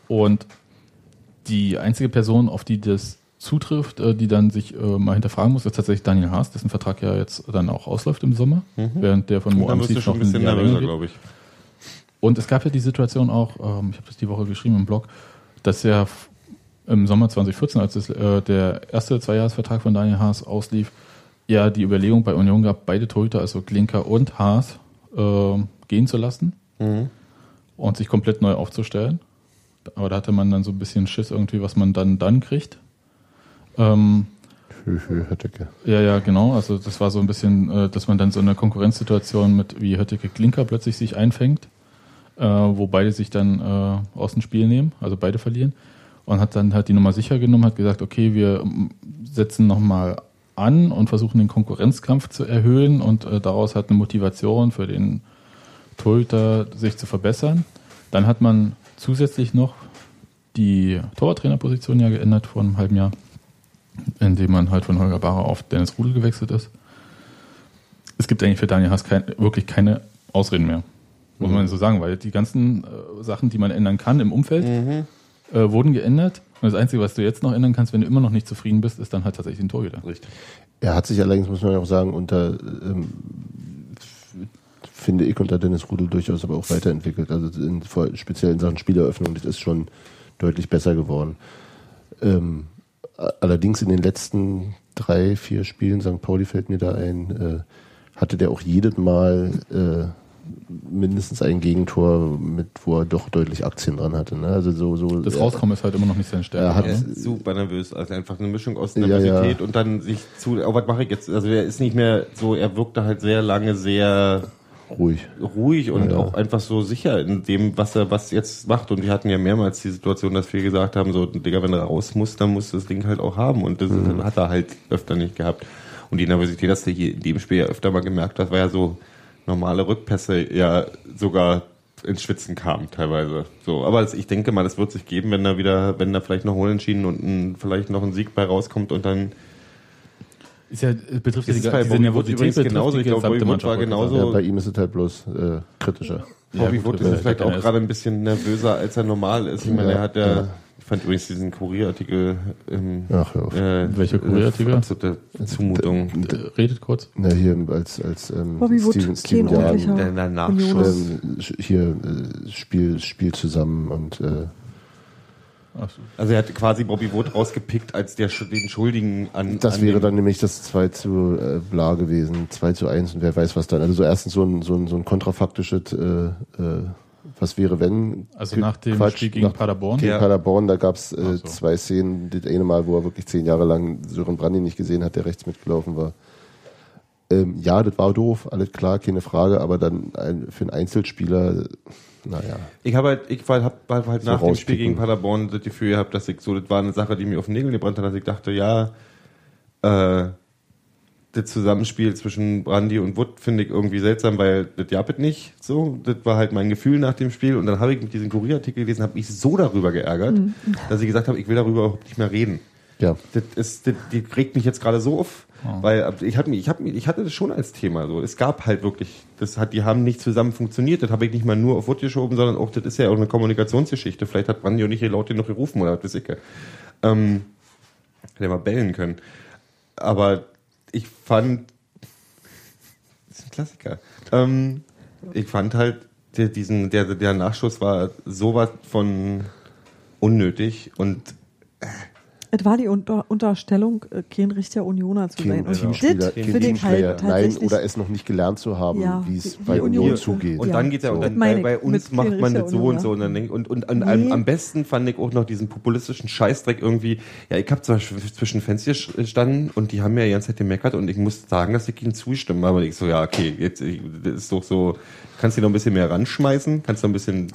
Und die einzige Person, auf die das zutrifft, äh, die dann sich äh, mal hinterfragen muss, ist tatsächlich Daniel Haas, dessen Vertrag ja jetzt dann auch ausläuft im Sommer, während der von Mhm. Sieg schon noch ein bisschen nervöser, glaube ich. Und es gab ja die Situation auch, ähm, ich habe das die Woche geschrieben im Blog, dass ja im Sommer 2014, als es, äh, der erste Zweijahresvertrag von Daniel Haas auslief, ja die Überlegung bei Union gab, beide Torhüter, also Klinker und Haas, äh, gehen zu lassen und sich komplett neu aufzustellen. Aber da hatte man dann so ein bisschen Schiss irgendwie, was man dann dann kriegt. Ähm, Hö, hö, Hötteke. ja, ja, genau. Also das war so ein bisschen, äh, dass man dann so eine Konkurrenzsituation mit wie Hötteke Klinker plötzlich sich einfängt, äh, wo beide sich dann äh, aus dem Spiel nehmen, also beide verlieren. Und hat dann halt die Nummer sicher genommen, hat gesagt, okay, wir ähm, setzen nochmal an und versuchen den Konkurrenzkampf zu erhöhen und äh, daraus hat eine Motivation für den Torhüter sich zu verbessern. Dann hat man zusätzlich noch die Torwarttrainerposition ja geändert vor einem halben Jahr indem man halt von Holger Barrer auf Dennis Rudel gewechselt ist. Es gibt eigentlich für Daniel Haas kein, wirklich keine Ausreden mehr, muss man so sagen, weil die ganzen äh, Sachen, die man ändern kann im Umfeld, äh, wurden geändert. Und das Einzige, was du jetzt noch ändern kannst, wenn du immer noch nicht zufrieden bist, ist dann halt tatsächlich den Torhüter. Richtig. Er hat sich allerdings, muss man ja auch sagen, unter, ähm, finde ich, unter Dennis Rudel durchaus aber auch weiterentwickelt. Also in, vor, speziell in Sachen Spieleröffnung, das ist schon deutlich besser geworden. Ähm, allerdings in den letzten drei, vier Spielen, St. Pauli fällt mir da ein, äh, hatte der auch jedes Mal äh, mindestens ein Gegentor, mit, wo er doch deutlich Aktien dran hatte. Ne? Also so, so, Das er- Rauskommen ist halt immer noch nicht seine Stärke. Er hat- Er ist super nervös, also einfach eine Mischung aus Ja, Nervosität ja. und dann sich zu, oh, was mache ich jetzt? Also er ist nicht mehr so, er wirkte halt sehr lange sehr ruhig. ruhig und Ja. auch einfach so sicher in dem, was er was jetzt macht. Und wir hatten ja mehrmals die Situation, dass wir gesagt haben, so, Digga, wenn er raus muss, dann muss das Ding halt auch haben. Und das Mhm. hat er halt öfter nicht gehabt. Und die Nervosität, dass du hier in dem Spiel ja öfter mal gemerkt hast, war ja so normale Rückpässe ja sogar ins Schwitzen kamen teilweise. So, aber das, ich denke mal, das wird sich geben, wenn da wieder, wenn da vielleicht noch Unentschieden und ein, vielleicht noch ein Sieg bei rauskommt und dann Ist ja, äh, betrifft ja ist die, es bei diese Bobby Wood Nervosität genauso. die Ich glaube, Bobby Wood war genauso-. Ja, bei ihm ist es halt bloß äh, kritischer. Ja, Bobby gut, Wood ist ist vielleicht auch gerade ein bisschen nervöser, als er normal ist. Ich meine, Ja, er hat ja, ja. Fand übrigens diesen Kurierartikel, ähm, Ach, hör auf. äh, Welcher Kurierartikel? äh, Absolute Zumutung. Äh, Redet kurz. Na, hier als, als ähm, Bobby Wood, Steven, Steven kein Jahren, ordentlicher Der danach Union. Schuss. ähm, hier äh, Spiel, Spiel zusammen und äh, Ach so. Also er hat quasi Bobby Wood rausgepickt als der, den Schuldigen an. Das an wäre dann nämlich das 2 zu äh, bla gewesen, 2 zu 1 und wer weiß was dann. Also so erstens so ein, so ein, so ein kontrafaktisches, äh, äh, was wäre wenn? Also nach dem Spiel gegen Paderborn? Gegen Ja. Paderborn, da gab es äh, so. zwei Szenen. Das eine Mal, wo er wirklich zehn Jahre lang Sören Brandy nicht gesehen hat, der rechts mitgelaufen war. Ähm, ja, das war doof, alles klar, keine Frage, aber dann ein, für einen Einzelspieler, naja. Ich habe halt, ich war, hab, war halt So nach dem Spiel gegen Paderborn das Gefühl gehabt, dass ich so, das war eine Sache, die mir auf den Nägeln gebrannt hat, dass ich dachte, ja, äh, das Zusammenspiel zwischen Brandy und Wood finde ich irgendwie seltsam, weil das japet nicht so. Das war halt mein Gefühl nach dem Spiel. Und dann habe ich mit diesem Kurierartikel gelesen, habe mich so darüber geärgert, Mhm. dass ich gesagt habe, ich will darüber überhaupt nicht mehr reden. Ja. Das ist, das, die regt mich jetzt gerade so auf, weil ich hatte, ich, hab, ich hatte das schon als Thema. So, es gab halt wirklich, das hat, die haben nicht zusammen funktioniert. Das habe ich nicht mal nur auf Wood geschoben, sondern auch, das ist ja auch eine Kommunikationsgeschichte. Vielleicht hat Brandy auch nicht laut genug gerufen oder was weiß ich. Ähm, hätte er mal bellen können. Aber ich fand, das ist ein Klassiker. Ähm, ich fand halt, der, diesen, der, der Nachschuss war sowas von unnötig und Es war die Unter Unterstellung, äh, kein richtiger Unioner zu sein. Und Teamspieler, das kein Teamplayer, halt nein, oder es noch nicht gelernt zu haben, Ja, wie es bei Union Union- zugeht. Und dann geht's ja, und Das dann bei, uns macht man das so und so. Und, dann denk, und, und an, Nee. am, am besten fand ich auch noch diesen populistischen Scheißdreck irgendwie. Ja, ich habe zum Beispiel zwischen Fenster gestanden und die haben mir die ganze Zeit gemeckert und ich muss sagen, dass ich ihnen zustimmen. Aber ich so, ja, okay, jetzt ich, das ist doch so, kannst du noch ein bisschen mehr ranschmeißen, kannst du ein bisschen, ein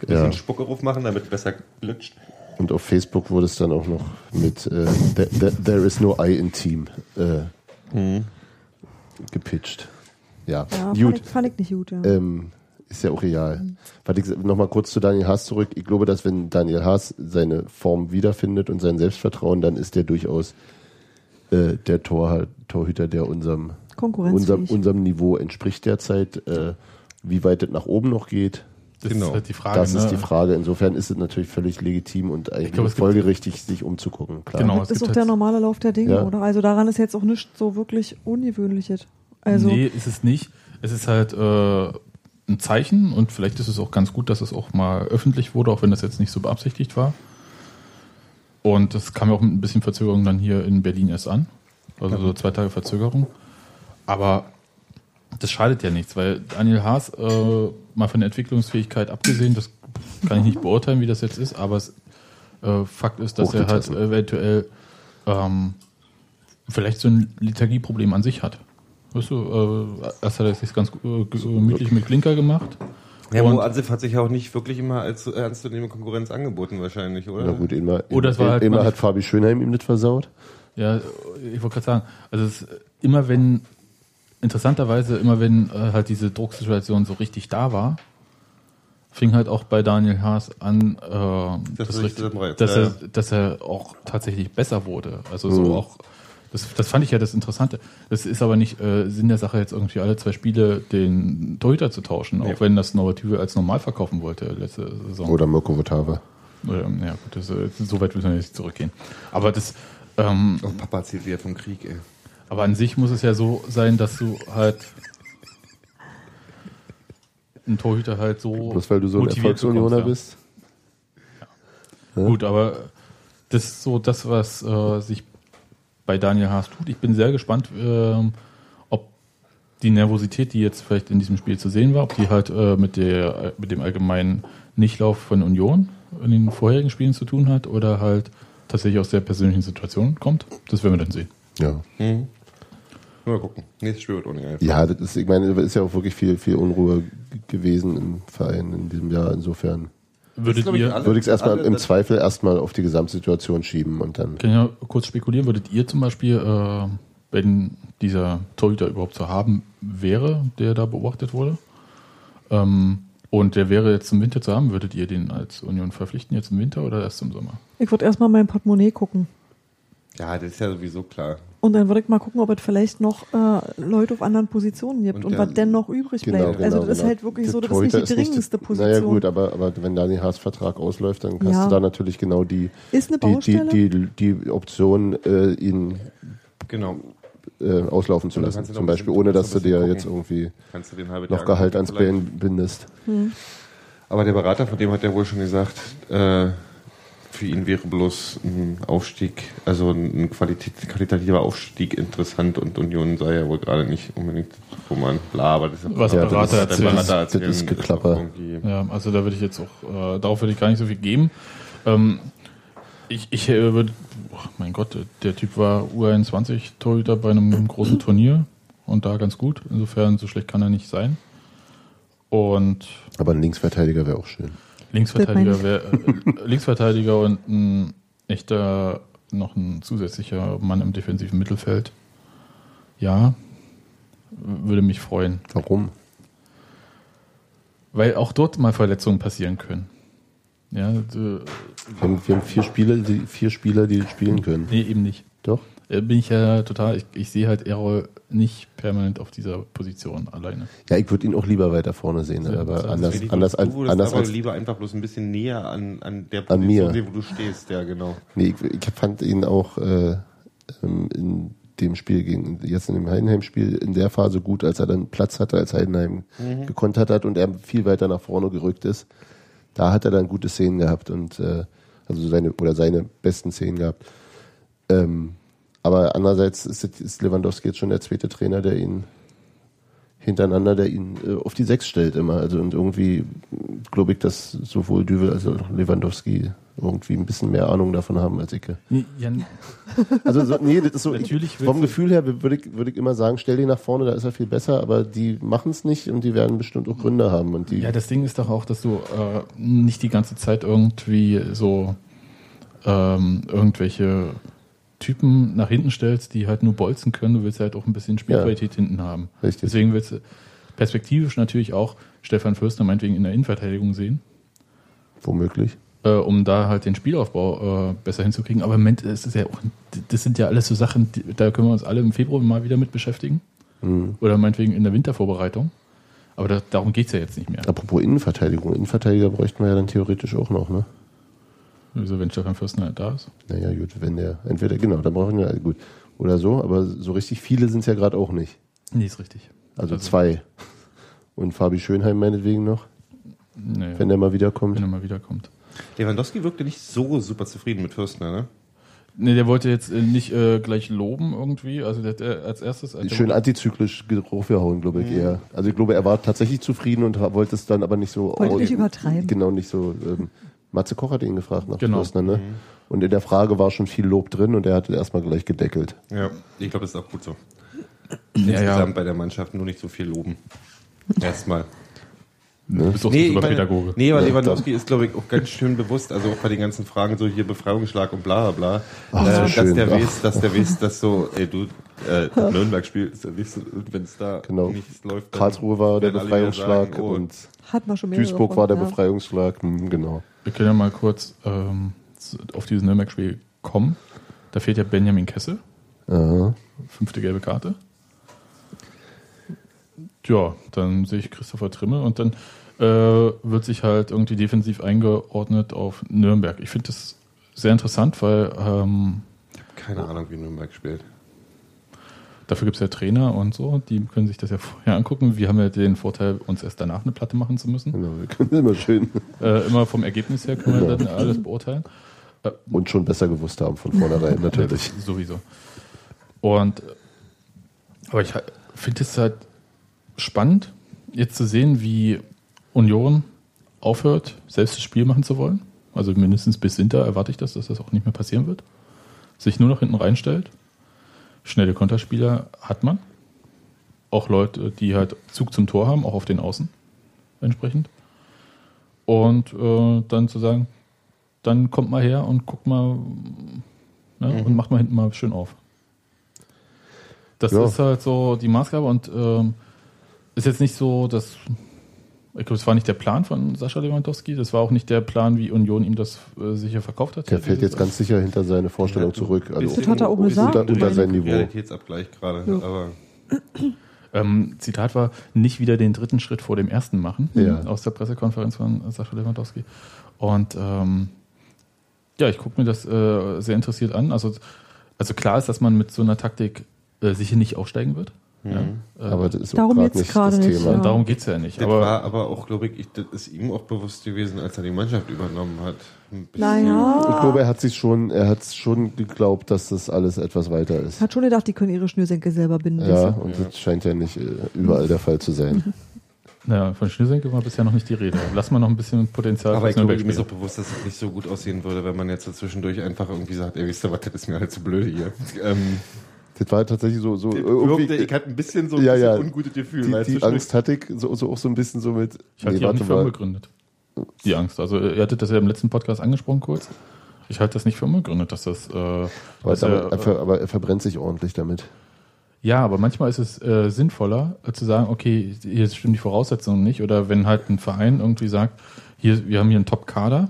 bisschen Ja. Spucke drauf machen, damit es besser lutscht. Und auf Facebook wurde es dann auch noch mit äh, there, there, there is no I in Team äh, gepitcht. Ja, ja, fand gut. ich, fand ich nicht gut, ja. Ähm, ist ja auch real. Warte, ich nochmal kurz zu Daniel Haas zurück. Ich glaube, dass wenn Daniel Haas seine Form wiederfindet und sein Selbstvertrauen, dann ist der durchaus äh, der Tor, Torhüter, der unserem, unserem, unserem Niveau entspricht derzeit. Äh, wie weit es nach oben noch geht, Das Genau. ist halt die Frage. das ist ne? die Frage. Insofern ist es natürlich völlig legitim und eigentlich gibt- folgerichtig, sich umzugucken. Klar. Genau. das ist auch der normale Lauf der Dinge, Ja. oder? Also daran ist jetzt auch nichts so wirklich Ungewöhnliches. Also, nee, ist es nicht. Es ist halt äh, ein Zeichen und vielleicht ist es auch ganz gut, dass es auch mal öffentlich wurde, auch wenn das jetzt nicht so beabsichtigt war. Und das kam ja auch mit ein bisschen Verzögerung dann hier in Berlin erst an. Also so zwei Tage Verzögerung. Aber das schadet ja nichts, weil Daniel Haas, äh, mal von der Entwicklungsfähigkeit abgesehen, das kann ich nicht beurteilen, wie das jetzt ist, aber es, äh, Fakt ist, dass er halt eventuell ähm, vielleicht so ein Liturgieproblem an sich hat. Weißt du, äh, erst hat er sich ganz äh, gemütlich mit Klinker gemacht. Ja, Mo Ansif hat sich ja auch nicht wirklich immer als ernstzunehmende Konkurrenz angeboten wahrscheinlich, oder? Na gut, immer, Oder es war halt immer hat Fabi Schönheim ihm nicht versaut. Ja, ich wollte gerade sagen, also es, immer wenn, interessanterweise, immer wenn äh, halt diese Drucksituation so richtig da war, fing halt auch bei Daniel Haas an, äh, Das das ist richtig, dass, er, dass er auch tatsächlich besser wurde. Also Mhm. so auch, das, das fand ich ja das Interessante. Das ist aber nicht äh, Sinn der Sache, jetzt irgendwie alle zwei Spiele den Torhüter zu tauschen, auch wenn das Normative als normal verkaufen wollte letzte Saison. Oder Mirko Votava. Ähm, ja gut, das, äh, so weit müssen wir nicht zurückgehen. Aber das, ähm, Oh, Papa erzählt wieder vom Krieg, ey. Aber an sich muss es ja so sein, dass du halt ein Torhüter halt so. Bloß weil du so ein motiviert Erfolgsunioner bekommst, bist. ja. Gut, aber das ist so das, was äh, sich bei Daniel Haas tut. Ich bin sehr gespannt, ähm, ob die Nervosität, die jetzt vielleicht in diesem Spiel zu sehen war, ob die halt äh, mit, der, mit dem allgemeinen Nichtlauf von Union in den vorherigen Spielen zu tun hat oder halt tatsächlich aus der persönlichen Situation kommt. Das werden wir dann sehen. Ja. Mal gucken. Nächstes Spiel wird auch nicht einfach. Ja, das ist, ich meine, es ist ja auch wirklich viel, viel Unruhe gewesen im Verein in diesem Jahr. Insofern Würdet ich, ihr, alle- würde ich es erstmal im Zweifel erstmal auf die Gesamtsituation schieben und dann. kann ja kurz spekulieren, würdet ihr zum Beispiel, äh, wenn dieser Torhüter überhaupt zu haben wäre, der da beobachtet wurde, ähm, und der wäre jetzt im Winter zu haben, würdet ihr den als Union verpflichten, jetzt im Winter oder erst im Sommer? ich würde erstmal mein Portemonnaie gucken. Ja, das ist ja sowieso klar. Und dann würde ich mal gucken, ob es vielleicht noch äh, Leute auf anderen Positionen gibt Und und, der- was denn noch übrig bleibt. also das ist halt wirklich Der so, das ist nicht die dringendste die- Position. Naja gut, aber, aber wenn Daniel Haas Vertrag ausläuft, dann hast Ja. du da natürlich genau die, Ist eine die, die, die, die Option, äh, ihn Genau. äh, auslaufen zu da lassen. kannst Zum Beispiel, ohne kannst dass du dir bisschen jetzt gucken. irgendwie Kannst du den halbe noch Gehalt ans. Bein bindest. Aber der Berater von dem hat ja wohl schon gesagt, äh, für ihn wäre bloß ein Aufstieg, also ein qualitativer Aufstieg interessant und Union sei ja wohl gerade nicht unbedingt, wo man bla, aber das ist Was Ja, Berater das ist- erzählt. das ist- das ist auch Geklapper. Ja, also da würde ich jetzt auch, äh, darauf würde ich gar nicht so viel geben. Ähm, ich ich äh, würde, oh mein Gott, der Typ war U21-Torhüter bei einem großen Turnier und da ganz gut. Insofern, so schlecht kann er nicht sein. Und Aber ein Linksverteidiger wäre auch schön. Linksverteidiger, wär, äh, Linksverteidiger und ein echter, noch ein zusätzlicher Mann im defensiven Mittelfeld. Ja, würde mich freuen. Warum? Weil auch dort mal Verletzungen passieren können. Ja, Wir haben, wir haben vier, Spieler, die, vier Spieler, die spielen können. nee, eben nicht. Doch? Äh, Bin ich ja total, ich, ich sehe halt Errol nicht permanent auf dieser Position alleine. Ja, ich würde ihn auch lieber weiter vorne sehen, Ja, aber anders, anders, du anders aber als. lieber einfach bloß ein bisschen näher an, an der An mir. sehen, wo du stehst, ja genau. Nee, ich, ich fand ihn auch äh, ähm, in dem Spiel gegen, jetzt in dem Heidenheim-Spiel in der Phase gut, als er dann Platz hatte, als Heidenheim gekontert hat und er viel weiter nach vorne gerückt ist. Da hat er dann gute Szenen gehabt und äh, also seine oder seine besten Szenen gehabt. Ähm, aber andererseits ist, Lewandowski jetzt schon der zweite Trainer, der ihn hintereinander, der ihn äh, auf die Sechs stellt immer. Also und irgendwie glaube ich, dass sowohl Düvel als auch Lewandowski irgendwie ein bisschen mehr Ahnung davon haben als ich. Ja, Also so, nee, das ist so. Natürlich ich, vom Gefühl her würde ich, würde ich immer sagen, stell den nach vorne, da ist er viel besser, aber die machen es nicht und die werden bestimmt auch Gründe haben. Und die ja, das Ding ist doch auch, dass du äh, nicht die ganze Zeit irgendwie so ähm, irgendwelche Typen nach hinten stellst, die halt nur bolzen können. Du willst halt auch ein bisschen Spielqualität hinten haben. Richtig. Deswegen willst du perspektivisch natürlich auch Stefan Fürster meinetwegen in der Innenverteidigung sehen. womöglich. äh, um da halt den Spielaufbau äh, besser hinzukriegen. Aber im Moment ist es ja auch, das sind ja alles so Sachen, die, da können wir uns alle im Februar mal wieder mit beschäftigen. Mhm. Oder meinetwegen in der Wintervorbereitung. Aber da, darum geht's ja jetzt nicht mehr. Apropos Innenverteidigung, Innenverteidiger bräuchten wir ja dann theoretisch auch noch, ne? Also wenn Stefan Fürstner da ist. Naja, gut, wenn der, entweder, genau, dann brauchen wir, gut, oder so, aber so richtig viele sind es ja gerade auch nicht. Nee, ist richtig. Also zwei. Und Fabi Schönheim meinetwegen noch, Nee, wenn der mal wiederkommt. wenn er mal wiederkommt. Lewandowski wirkte nicht so super zufrieden mit Fürstner, ne? Nee, der wollte jetzt äh, nicht äh, gleich loben irgendwie. Also der hat äh, als erstes. als Schön antizyklisch draufgehauen, glaube ich, eher. Also ich glaube, er war tatsächlich zufrieden und wollte es dann aber nicht so... Wollte nicht übertreiben. Genau, nicht so... Ähm, Matze Koch hat ihn gefragt nach Genau. Fürstner, ne? Und in der Frage war schon viel Lob drin und er hat erstmal gleich gedeckelt. Ja, ich glaube, das ist auch gut so. Ja, Insgesamt ja. bei der Mannschaft nur nicht so viel loben. Erstmal. Du bist auch Nee, super meine, Pädagoge. nee, aber Ja, Lewandowski ist, glaube ich, auch ganz schön bewusst, also auch bei den ganzen Fragen, so hier Befreiungsschlag und bla bla bla, Ach, so äh, dass schön, der weiß, dass der weiß, dass so, ey du, äh, Nürnberg-Spiel ist ja nicht so, wenn es da Genau. nichts läuft. dann Karlsruhe war der Befreiungsschlag sagen, oh, und Hat man schon Duisburg von, war der ja. Befreiungsschlag, hm, genau. Wir können ja mal kurz ähm, auf dieses Nürnberg-Spiel kommen. Da fehlt ja Benjamin Kessel. Aha. Fünfte gelbe Karte. Ja, dann sehe ich Christopher Trimme und dann äh, wird sich halt irgendwie defensiv eingeordnet auf Nürnberg. Ich finde das sehr interessant, weil ähm, Keine Ahnung, wie Nürnberg spielt. dafür gibt es ja Trainer und so, die können sich das ja vorher angucken. Wir haben ja den Vorteil, uns erst danach eine Platte machen zu müssen. Genau, wir können immer schön Äh, immer vom Ergebnis her können wir dann alles beurteilen. und schon besser gewusst haben von vornherein, natürlich. Ja, sowieso. Und äh, aber ich finde es halt spannend, jetzt zu sehen, wie Union aufhört, selbst das Spiel machen zu wollen. Also mindestens bis Winter erwarte ich das, dass das auch nicht mehr passieren wird. Sich nur noch hinten reinstellt. Schnelle Konterspieler hat man. Auch Leute, die halt Zug zum Tor haben, auch auf den Außen entsprechend. Und äh, dann zu sagen, dann kommt mal her und guckt mal ne, und macht mal hinten mal schön auf. Das Ja. ist halt so die Maßgabe und ähm, ist jetzt nicht so, dass ich glaube, es war nicht der Plan von Sascha Lewandowski, das war auch nicht der Plan, wie Union ihm das äh, sicher verkauft hat. Der fällt jetzt ganz sicher hinter seine Vorstellung Ja, zurück. Also Das hat er auch gesagt. unter, unter sein Niveau. Realitätsabgleich gerade, Ja. aber Ähm, Zitat war, nicht wieder den dritten Schritt vor dem ersten machen, Ja. aus der Pressekonferenz von Sascha Lewandowski. Und ähm, ja, ich gucke mir das äh, sehr interessiert an. Also, also klar ist, dass man mit so einer Taktik äh, sicher nicht aufsteigen wird. Ja? Äh, Aber das ist auch Darum nicht gerade das nicht, Thema. ja. Darum geht es ja nicht. Das Aber war aber auch, glaube ich, das ist ihm auch bewusst gewesen, als er die Mannschaft übernommen hat. Bisschen- Naja. Ich glaube, er hat sich schon, er hat schon geglaubt, dass das alles etwas weiter ist. Hat schon gedacht, die können ihre Schnürsenkel selber binden. Ja, du? und das scheint ja nicht äh, überall der Fall zu sein. ja, von Schnürsenkel war bisher noch nicht die Rede. Lass mal noch ein bisschen Potenzial Aber ich glaube, ihm ist auch bewusst, dass es nicht so gut aussehen würde, wenn man jetzt so zwischendurch einfach irgendwie sagt, ey, wisst ihr was, das ist mir halt zu blöd hier. Ähm, Das war tatsächlich so, so irgendwie, ich hatte ein bisschen so ein Ja, bisschen ja. ungutes Gefühl. die, die Angst hatte ich so, so auch so ein bisschen so mit. Ich halte die auch nicht für unbegründet. Die Angst. Also ihr hattet das ja im letzten Podcast angesprochen kurz. Ich halte das nicht für unbegründet, dass das... Äh, Aber, dass aber, er, er, ver- aber er verbrennt sich ordentlich damit. Ja, aber manchmal ist es äh, sinnvoller äh, zu sagen, okay, hier stimmen die Voraussetzungen nicht. Oder wenn halt ein Verein irgendwie sagt, hier, wir haben hier einen Top-Kader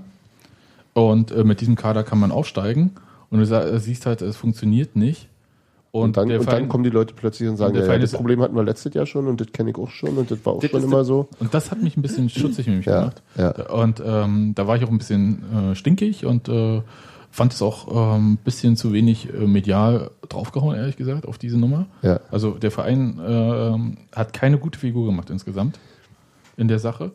und äh, mit diesem Kader kann man aufsteigen und du siehst halt, es funktioniert nicht. Und, dann, der und dann kommen die Leute plötzlich und sagen, der ja, ja, das Problem hatten wir letztes Jahr schon und das kenne ich auch schon und das war auch Das schon immer so. Und das hat mich ein bisschen schutzig nämlich Ja, gemacht. Und ähm, da war ich auch ein bisschen äh, stinkig und äh, fand es auch ähm, ein bisschen zu wenig äh, medial draufgehauen, ehrlich gesagt, auf diese Nummer. Also der Verein ähm, hat keine gute Figur gemacht insgesamt in der Sache.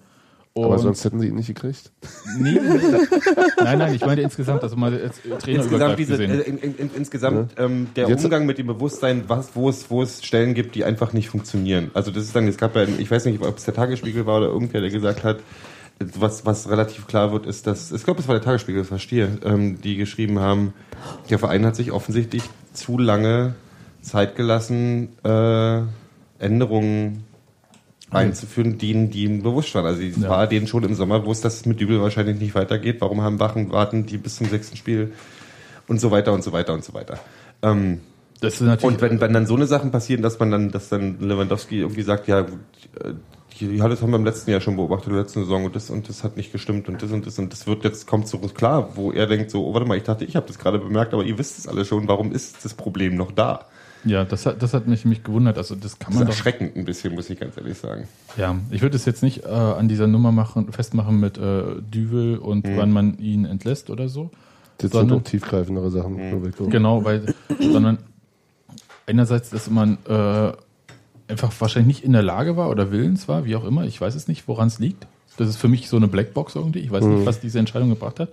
Aber Und- sonst hätten sie ihn nicht gekriegt. Nee, nein, nein, ich meine insgesamt, also mal als äh, Trainer Insgesamt, diese, gesehen. äh, in, in, in, insgesamt ähm, der Jetzt- Umgang mit dem Bewusstsein, was, wo, es, wo es Stellen gibt, die einfach nicht funktionieren. Also das ist dann, es gab ja, ich weiß nicht, ob es der Tagesspiegel war oder irgendwer, der gesagt hat, was, was relativ klar wird, ist, dass, ich glaube, es war der Tagesspiegel, das verstehe, ähm, die geschrieben haben, der Verein hat sich offensichtlich zu lange Zeit gelassen, äh, Änderungen einzuführen, die, die ihnen bewusst waren. Also es Ja. war denen schon im Sommer bewusst, dass es mit Dübel wahrscheinlich nicht weitergeht. Warum haben Wachen warten die bis zum sechsten Spiel und so weiter und so weiter und so weiter. Ähm, und wenn, wenn dann so eine Sachen passieren, dass man dann, dass dann Lewandowski irgendwie sagt, ja, äh, ja, das haben wir im letzten Jahr schon beobachtet, in der letzten Saison und das und das hat nicht gestimmt und das und das und das wird jetzt kommt so klar, wo er denkt so, oh, warte mal, ich dachte, ich habe das gerade bemerkt, aber ihr wisst es alle schon, warum ist das Problem noch da? Ja, das hat, das hat mich, mich gewundert. Also das kann Das ist man doch. erschreckend ein bisschen, muss ich ganz ehrlich sagen. Ja, ich würde es jetzt nicht äh, an dieser Nummer machen, festmachen mit äh, Düvel und Mhm. wann man ihn entlässt oder so. Das Sondern- sind auch tiefgreifendere Sachen. ich. Genau, weil, sondern einerseits, dass man äh, einfach wahrscheinlich nicht in der Lage war oder willens war, wie auch immer, ich weiß es nicht, woran es liegt. Das ist für mich so eine Blackbox irgendwie. Ich weiß Mhm. nicht, was diese Entscheidung gebracht hat.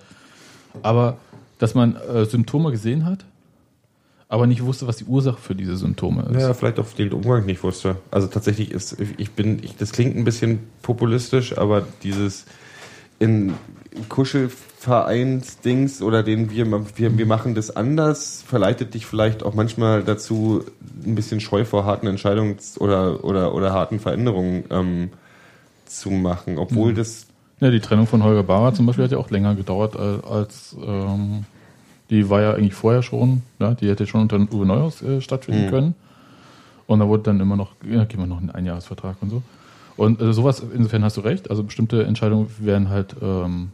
Aber dass man äh, Symptome gesehen hat, aber nicht wusste, was die Ursache für diese Symptome ist. Ja, vielleicht auch den Umgang nicht wusste. Also tatsächlich ist, ich bin, ich, das klingt ein bisschen populistisch, aber dieses in Kuschelvereins-Dings oder den wir, wir, wir machen das anders, verleitet dich vielleicht auch manchmal dazu, ein bisschen scheu vor harten Entscheidungen oder, oder, oder harten Veränderungen ähm, zu machen. Obwohl das Ja, die Trennung von Holger Barra zum Beispiel hat ja auch länger gedauert als, als ähm, die war ja eigentlich vorher schon, ja, die hätte schon unter Uwe Neuhaus äh, stattfinden Mhm. können. Und da wurde dann immer noch, ja, gehen wir noch einen Einjahresvertrag und so. Und äh, sowas, insofern hast du recht, also bestimmte Entscheidungen werden halt ähm,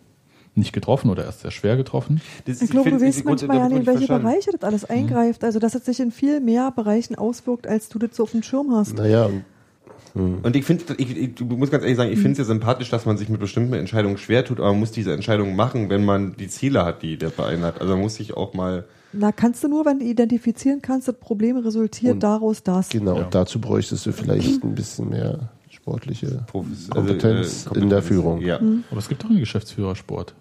nicht getroffen oder erst sehr schwer getroffen. Das, Ich glaube, du weißt die manchmal ja nicht, welche verstanden. Bereiche das alles eingreift. Also, dass es sich in viel mehr Bereichen auswirkt, als du das so auf dem Schirm hast. Naja, und Und ich finde, ich, ich, du musst ganz ehrlich sagen, ich finde es ja sympathisch, dass man sich mit bestimmten Entscheidungen schwer tut, aber man muss diese Entscheidungen machen, wenn man die Ziele hat, die der Verein hat. Also man muss sich auch mal. Na, kannst du nur, wenn du identifizieren kannst, das Problem resultiert Und- daraus das. genau, Ja. und dazu bräuchtest du vielleicht ein bisschen mehr sportliche Profis- Kompetenz also, äh, in der Kompetenz, Führung. Ja. Aber es gibt doch einen Geschäftsführer Sport.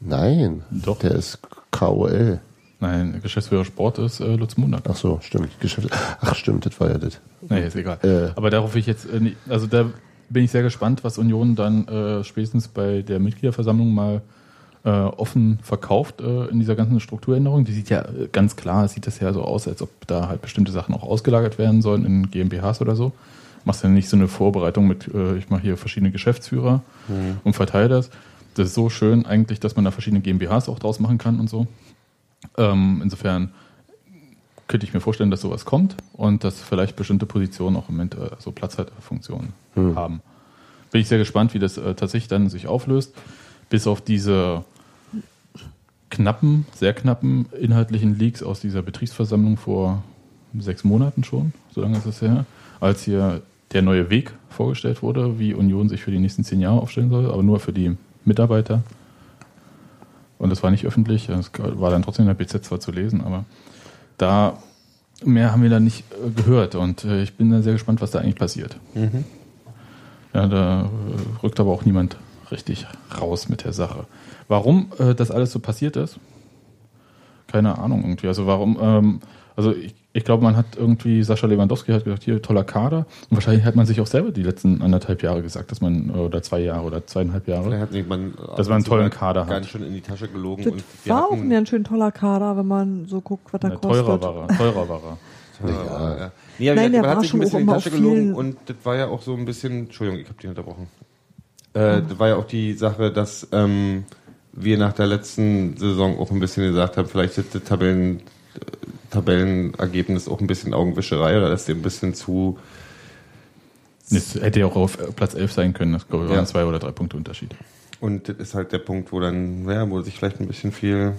Nein, Doch. der ist KOL. Nein, Geschäftsführer Sport ist äh, Lutz Mundak. Ach so, stimmt. Geschäft Ach stimmt, das war ja das. Nee, ist egal. Äh. Aber darauf will ich jetzt, äh, nicht, also da bin ich sehr gespannt, was Union dann äh, spätestens bei der Mitgliederversammlung mal äh, offen verkauft äh, in dieser ganzen Strukturänderung. Die sieht ja ganz klar, sieht das ja so aus, als ob da halt bestimmte Sachen auch ausgelagert werden sollen in GmbHs oder so. Machst ja nicht so eine Vorbereitung mit, äh, ich mache hier verschiedene Geschäftsführer und verteile das. Das ist so schön eigentlich, dass man da verschiedene GmbHs auch draus machen kann und so. Ähm, insofern könnte ich mir vorstellen, dass sowas kommt und dass vielleicht bestimmte Positionen auch im Moment äh, so Platzhalterfunktionen haben. Bin ich sehr gespannt, wie das äh, tatsächlich dann sich auflöst. Bis auf diese knappen, sehr knappen inhaltlichen Leaks aus dieser Betriebsversammlung vor sechs Monaten schon, so lange ist es her, als hier der neue Weg vorgestellt wurde, wie Union sich für die nächsten zehn Jahre aufstellen soll, aber nur für die Mitarbeiter. Und das war nicht öffentlich, das war dann trotzdem in der BZ zwar zu lesen, aber da mehr haben wir da nicht äh, gehört und äh, ich bin da sehr gespannt, was da eigentlich passiert. Mhm. Ja, da äh, rückt aber auch niemand richtig raus mit der Sache. Warum das alles so passiert ist? Keine Ahnung irgendwie. Also warum, ähm, also ich, ich glaube, man hat irgendwie, Sascha Lewandowski hat gesagt, hier toller Kader. Und wahrscheinlich hat man sich auch selber die letzten anderthalb Jahre gesagt, dass man, oder zwei Jahre oder zweieinhalb Jahre, hat sich man dass man einen tollen Kader ganz hat. schön in die Tasche gelogen. Das und war auch hatten- ein ganz schön toller Kader, wenn man so guckt, was da kostet. teurer war er, teurer war er. Ja, ja. Nee, aber Nein, der man hat sich schon ein bisschen in die Tasche gelogen und das war ja auch so ein bisschen, Entschuldigung, ich habe dich unterbrochen. Äh, das war ja auch die Sache, dass ähm, wir nach der letzten Saison auch ein bisschen gesagt haben, vielleicht ist das Tabellen, Tabellenergebnis auch ein bisschen Augenwischerei oder dass der ein bisschen zu Es hätte ja auch auf Platz 11 sein können, das glaube ich waren Ja. zwei oder drei Punkte Unterschied. und das ist halt der Punkt, wo dann, naja, wo sich vielleicht ein bisschen viel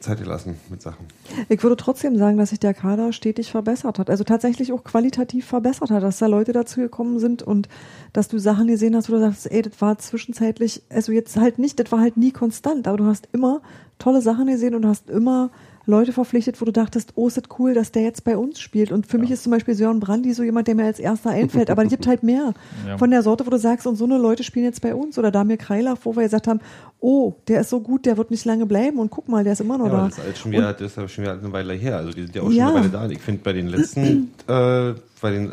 Zeit gelassen mit Sachen. Ich würde trotzdem sagen, dass sich der Kader stetig verbessert hat. Also tatsächlich auch qualitativ verbessert hat, dass da Leute dazu gekommen sind und dass du Sachen gesehen hast, wo du sagst, ey, das war zwischenzeitlich, also jetzt halt nicht, das war halt nie konstant, aber du hast immer tolle Sachen gesehen und hast immer Leute verpflichtet, wo du dachtest, oh, ist das cool, dass der jetzt bei uns spielt. Und für mich ist zum Beispiel Sören Brandi so jemand, der mir als erster einfällt. Aber es gibt halt mehr Ja. von der Sorte, wo du sagst, und so eine Leute spielen jetzt bei uns. Oder Damir Kreilach, wo wir gesagt haben, oh, der ist so gut, der wird nicht lange bleiben. Und guck mal, der ist immer noch Ja, da. das ist halt schon wieder, das ist aber schon wieder eine Weile her. Also die sind ja auch schon Ja. eine Weile da. Und Ich finde bei den letzten, äh, bei den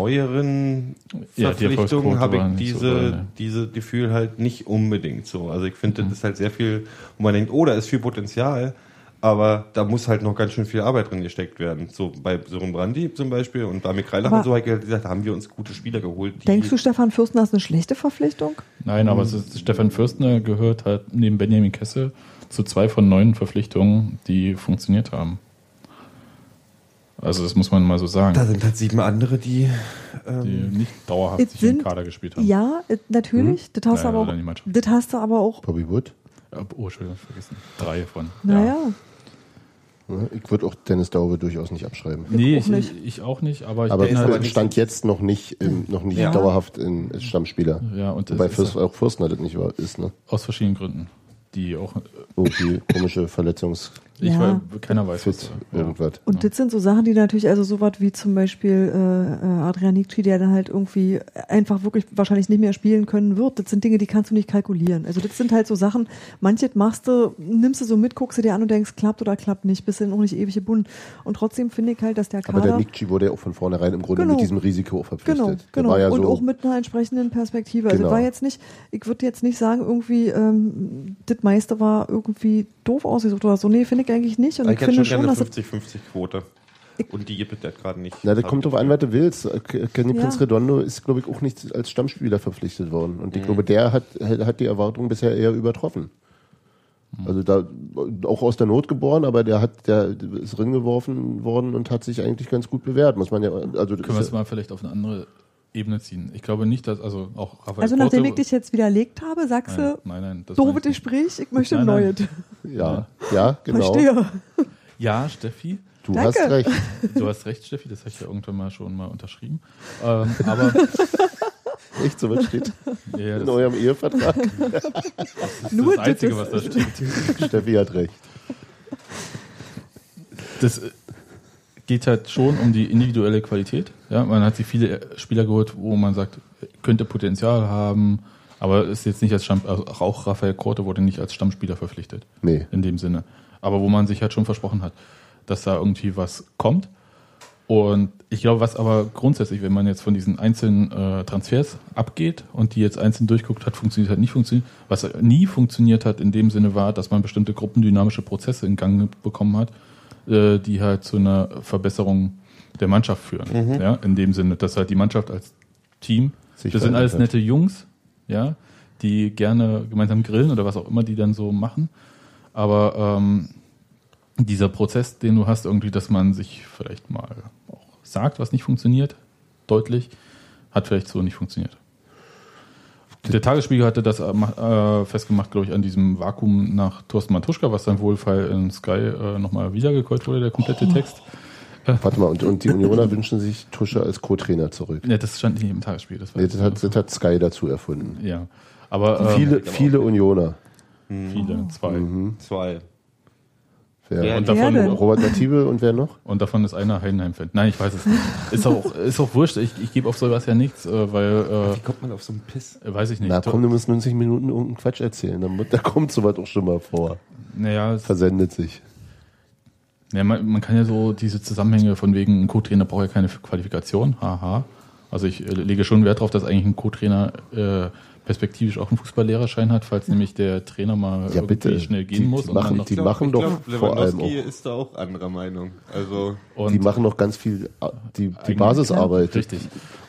neueren Ja, Verpflichtungen habe ich diese, so ne. diese Gefühl halt nicht unbedingt so. Also ich finde, Mhm. das ist halt sehr viel, wo man denkt, oh, da ist viel Potenzial. Aber da muss halt noch ganz schön viel Arbeit drin gesteckt werden. So bei Sören Brandi zum Beispiel und bei Kreilach und so halt gesagt, da haben wir uns gute Spieler geholt. Die, Denkst du, Stefan Fürstner ist eine schlechte Verpflichtung? Nein, aber ist, Stefan Fürstner gehört halt neben Benjamin Kessel zu zwei von neun Verpflichtungen, die funktioniert haben. Also das muss man mal so sagen, da sind halt sieben andere, die, die ähm, nicht dauerhaft sich im sind- Kader gespielt haben. Ja, äh, natürlich. Das hast du Naja, aber die auch, das hast du aber auch, Bobby Wood. Oh, Entschuldigung, vergessen. Drei von. naja. Ja, Ich würde auch Dennis Daube durchaus nicht abschreiben. Nee, ich, nicht. ich auch nicht, aber ich Aber bin er halt, nicht- stand jetzt noch nicht, im, noch nicht Ja. dauerhaft in, als Stammspieler. ja, und Wobei Fürst, auch Fürstner das nicht war, ist, ne? aus verschiedenen Gründen, die auch, Irgendwie komische Verletzungsfit, ich Ja. weiß, keiner weiß, was, ja. irgendwas. Und das sind so Sachen, die natürlich, also sowas wie zum Beispiel äh, äh, Adrian Nikci, der dann halt irgendwie einfach wirklich wahrscheinlich nicht mehr spielen können wird. Das sind Dinge, die kannst du nicht kalkulieren. Also das sind halt so Sachen, manches machst du, nimmst du so mit, guckst du dir an und denkst, klappt oder klappt nicht, bist dann auch nicht ewig gebunden. Und trotzdem finde ich halt, dass der Kader... Aber der Nikci wurde ja auch von vornherein im Grunde Genau. mit diesem Risiko verpflichtet. Genau, Der genau. war ja und so, auch mit einer entsprechenden Perspektive. Also Genau. war jetzt nicht, ich würde jetzt nicht sagen, irgendwie, ähm, das meiste war irgendwie doof ausgesucht oder so. Nee, finde ich eigentlich nicht. Und ich, ich hätte finde schon gerne es 50-50-Quote. Ich- Und die gibt es halt gerade nicht. na, das kommt drauf an, was du willst. Kenny Ja. Prince Redondo ist, glaube ich, auch nicht als Stammspieler verpflichtet worden. Und ich Mhm. glaube, der hat, hat die Erwartungen bisher eher übertroffen. Also da auch aus der Not geboren, aber der hat, der ist drin geworfen worden und hat sich eigentlich ganz gut bewährt, muss man ja. Also Können wir es mal vielleicht auf eine andere Ebene ziehen? Ich glaube nicht, dass, also auch Raphael Also nachdem ich Korte- dich jetzt widerlegt habe, sagst Nein, du, nein, nein. das ich nicht. Gespräch, ich möchte Nein, ein nein. neues. ja, ja, genau. Verstehe. Ja, Steffi, Du Danke. hast recht. du hast recht, Steffi, das habe ich ja irgendwann mal schon mal unterschrieben. Ähm, aber Echt, so was steht ja, in eurem Ehevertrag. das ist Nur das Einzige, das was da steht. Steffi hat recht. Das äh, geht halt schon um die individuelle Qualität. Ja, man hat sich viele Spieler geholt, wo man sagt, könnte Potenzial haben, aber ist jetzt nicht als Stamm, also auch Raphael Korte wurde nicht als Stammspieler verpflichtet. Nee. in dem Sinne. Aber wo man sich halt schon versprochen hat, dass da irgendwie was kommt. Und ich glaube, was aber grundsätzlich, wenn man jetzt von diesen einzelnen äh, Transfers abgeht und die jetzt einzeln durchguckt, hat funktioniert, hat nicht funktioniert. Was nie funktioniert hat in dem Sinne war, dass man bestimmte gruppendynamische Prozesse in Gang bekommen hat, äh, die halt zu einer Verbesserung der Mannschaft führen. Ja, in dem Sinne, dass halt die Mannschaft als Team, Sich das sind alles nette Jungs, ja, die gerne gemeinsam grillen oder was auch immer die dann so machen. Aber ähm, dieser Prozess, den du hast, irgendwie, dass man sich vielleicht mal auch sagt, was nicht funktioniert, deutlich, hat vielleicht so nicht funktioniert. Der Tagesspiegel hatte das äh, äh, festgemacht, glaube ich, an diesem Vakuum nach Thorsten Matuschka, was dann wohlfeil in Sky äh, nochmal wiedergekäut wurde, der komplette Text. Warte mal, und, und die Unioner wünschen sich Tusche als Co-Trainer zurück. Ja, das stand nicht im Tagesspiegel. Das, war Nee, das, hat, das hat Sky dazu erfunden. ja. Aber ähm, Viele, viele Unioner. viele, zwei. Mhm. Zwei. Wer? Und davon, Wer? Robert Native und wer noch? und davon ist einer Heidenheim-Fan. Nein, ich weiß es nicht. Ist auch, ist auch wurscht. Ich, ich gebe auf sowas ja nichts, äh, weil, Wie kommt man auf so einen Piss? äh, weiß ich nicht. Na komm, du musst 90 Minuten irgendeinen Quatsch erzählen. Da, da kommt sowas auch schon mal vor. naja, es, Versendet sich. Ja, man, man kann ja so diese Zusammenhänge von wegen, ein Co-Trainer braucht ja keine Qualifikation, haha. Also ich äh, lege schon Wert darauf, dass eigentlich ein Co-Trainer äh, perspektivisch auch einen Fußballlehrerschein hat, falls nämlich der Trainer mal Ja, bitte. schnell gehen Die- muss. die und dann machen- die machen doch vor allem Lewandowski auch. ist da auch anderer Meinung. Also und, die machen noch ganz viel äh, die, die Basisarbeit. Richtig.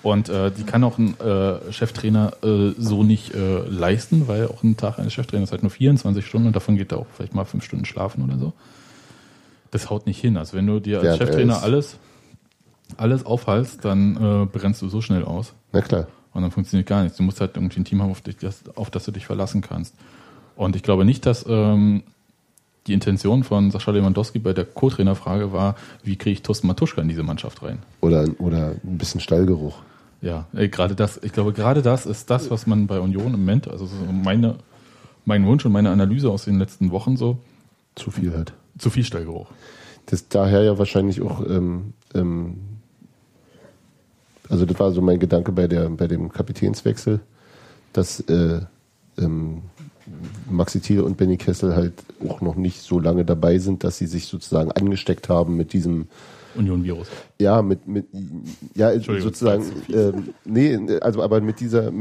Und äh, die kann auch ein äh, Cheftrainer äh, so nicht äh, leisten, weil auch ein Tag eines Cheftrainers halt nur 24 Stunden und davon geht er auch vielleicht mal fünf Stunden schlafen oder so. Das haut nicht hin. Also wenn du dir als Während er Cheftrainer alles, alles aufhalst, dann äh, brennst du so schnell aus. Na klar. Und dann funktioniert gar nichts. Du musst halt irgendwie ein Team haben, auf, dich, das, auf das du dich verlassen kannst. Und ich glaube nicht, dass ähm, die Intention von Sascha Lewandowski bei der Co-Trainer-Frage war, wie kriege ich Thorsten Matuschka in diese Mannschaft rein? Oder, oder ein bisschen Stallgeruch. Ja, äh, gerade das, ich glaube, gerade das ist das, was man bei Union im Moment, also so meine, mein Wunsch und meine Analyse aus den letzten Wochen so, Zu viel halt. Zu viel Stallgeruch. Das daher ja wahrscheinlich auch, ähm, ähm, also das war so mein Gedanke bei, der, bei dem Kapitänswechsel, dass äh, ähm, Maxi Thiel und Benny Kessel halt auch noch nicht so lange dabei sind, dass sie sich sozusagen angesteckt haben mit diesem Union-Virus. Ja, mit, mit ja, Entschuldigung, sozusagen, ähm, nee, also aber mit dieser,